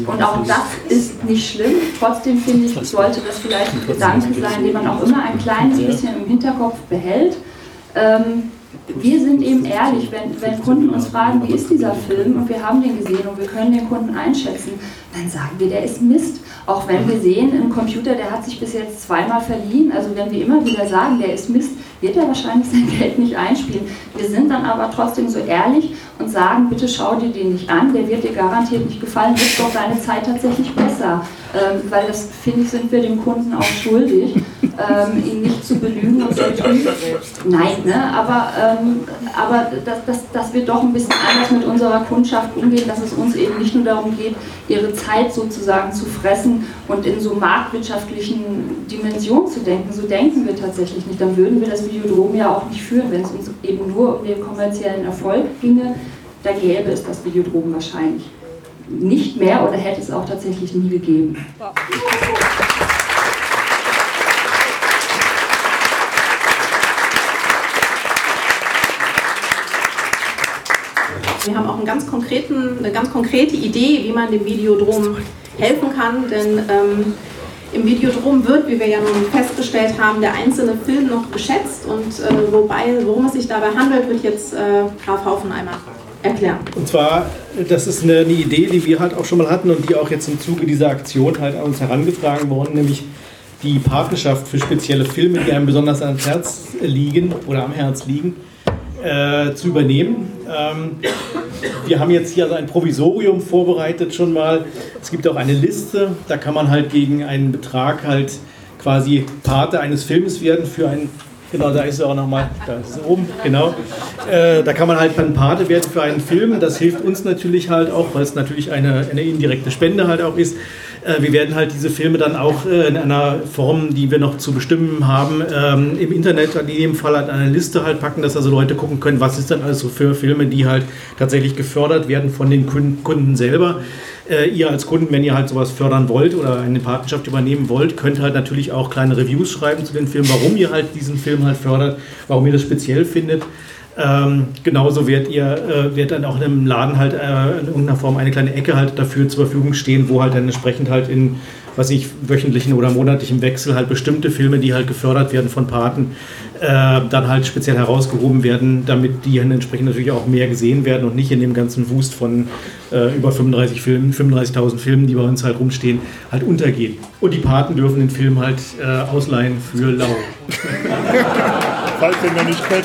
und auch das ist nicht schlimm. Trotzdem finde ich, sollte das vielleicht ein Gedanke sein, den man auch immer ein kleines bisschen im Hinterkopf behält. Ähm, wir sind eben ehrlich, wenn, wenn Kunden uns fragen, wie ist dieser Film und wir haben den gesehen und wir können den Kunden einschätzen, dann sagen wir, der ist Mist. Auch wenn wir sehen, ein Computer, der hat sich bis jetzt zweimal verliehen, also wenn wir immer wieder sagen, der ist Mist, wird er wahrscheinlich sein Geld nicht einspielen. Wir sind dann aber trotzdem so ehrlich und sagen, bitte schau dir den nicht an, der wird dir garantiert nicht gefallen, wird doch deine Zeit tatsächlich besser. Ähm, weil das, finde ich, sind wir dem Kunden auch schuldig, ähm, ihn nicht zu belügen und zu betrügen. Nein, ne? aber, ähm, aber dass, dass, dass wir doch ein bisschen anders mit unserer Kundschaft umgehen, dass es uns eben nicht nur darum geht, ihre Zeit sozusagen zu fressen und in so marktwirtschaftlichen Dimensionen zu denken. So denken wir tatsächlich nicht. Dann würden wir das Videodrom ja auch nicht führen, wenn es uns eben nur um den kommerziellen Erfolg ginge. Da gäbe es das Videodrom wahrscheinlich nicht mehr oder hätte es auch tatsächlich nie gegeben. Wir haben auch einen ganz konkreten, eine ganz konkrete Idee, wie man dem Videodrom helfen kann, denn ähm, im Videodrom wird, wie wir ja nun festgestellt haben, der einzelne Film noch geschätzt. Und äh, wobei, worum es sich dabei handelt, wird jetzt äh, Graf Haufen einmal erklären. Und zwar, das ist eine, eine, Idee, die wir halt auch schon mal hatten und die auch jetzt im Zuge dieser Aktion halt an uns herangetragen worden, nämlich die Partnerschaft für spezielle Filme, die einem besonders ans Herz liegen oder am Herz liegen, äh, zu übernehmen. Ähm, wir haben jetzt hier also ein Provisorium vorbereitet schon mal. Es gibt auch eine Liste, da kann man halt gegen einen Betrag halt quasi Pate eines Films werden für ein Genau, da ist er auch nochmal. Da ist er oben, genau. Äh, da kann man halt dann Pate werden für einen Film. Das hilft uns natürlich halt auch, weil es natürlich eine, eine indirekte Spende halt auch ist. Äh, wir werden halt diese Filme dann auch äh, in einer Form, die wir noch zu bestimmen haben, ähm, im Internet in jedem Fall halt eine Liste halt packen, dass also Leute gucken können, was ist denn alles so für Filme, die halt tatsächlich gefördert werden von den Kunden selber. Äh, ihr als Kunden, wenn ihr halt sowas fördern wollt oder eine Partnerschaft übernehmen wollt, könnt halt natürlich auch kleine Reviews schreiben zu den Filmen, warum ihr halt diesen Film halt fördert, warum ihr das speziell findet. Ähm, genauso wird ihr äh, wird dann auch einem Laden halt äh, in irgendeiner Form eine kleine Ecke halt dafür zur Verfügung stehen, wo halt dann entsprechend halt in was ich wöchentlichen oder monatlichen Wechsel halt bestimmte Filme, die halt gefördert werden von Paten, äh, dann halt speziell herausgehoben werden, damit die dann entsprechend natürlich auch mehr gesehen werden und nicht in dem ganzen Wust von äh, über 35 Filmen, 35.000 Filmen, die bei uns halt rumstehen, halt untergehen. Und die Paten dürfen den Film halt äh, ausleihen für lau. Falls ihr noch nicht kennt.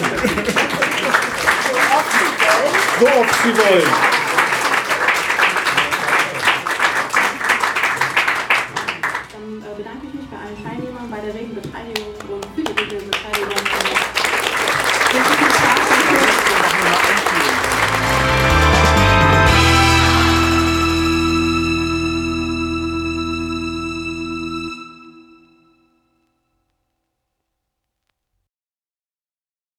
So oft sie wollen.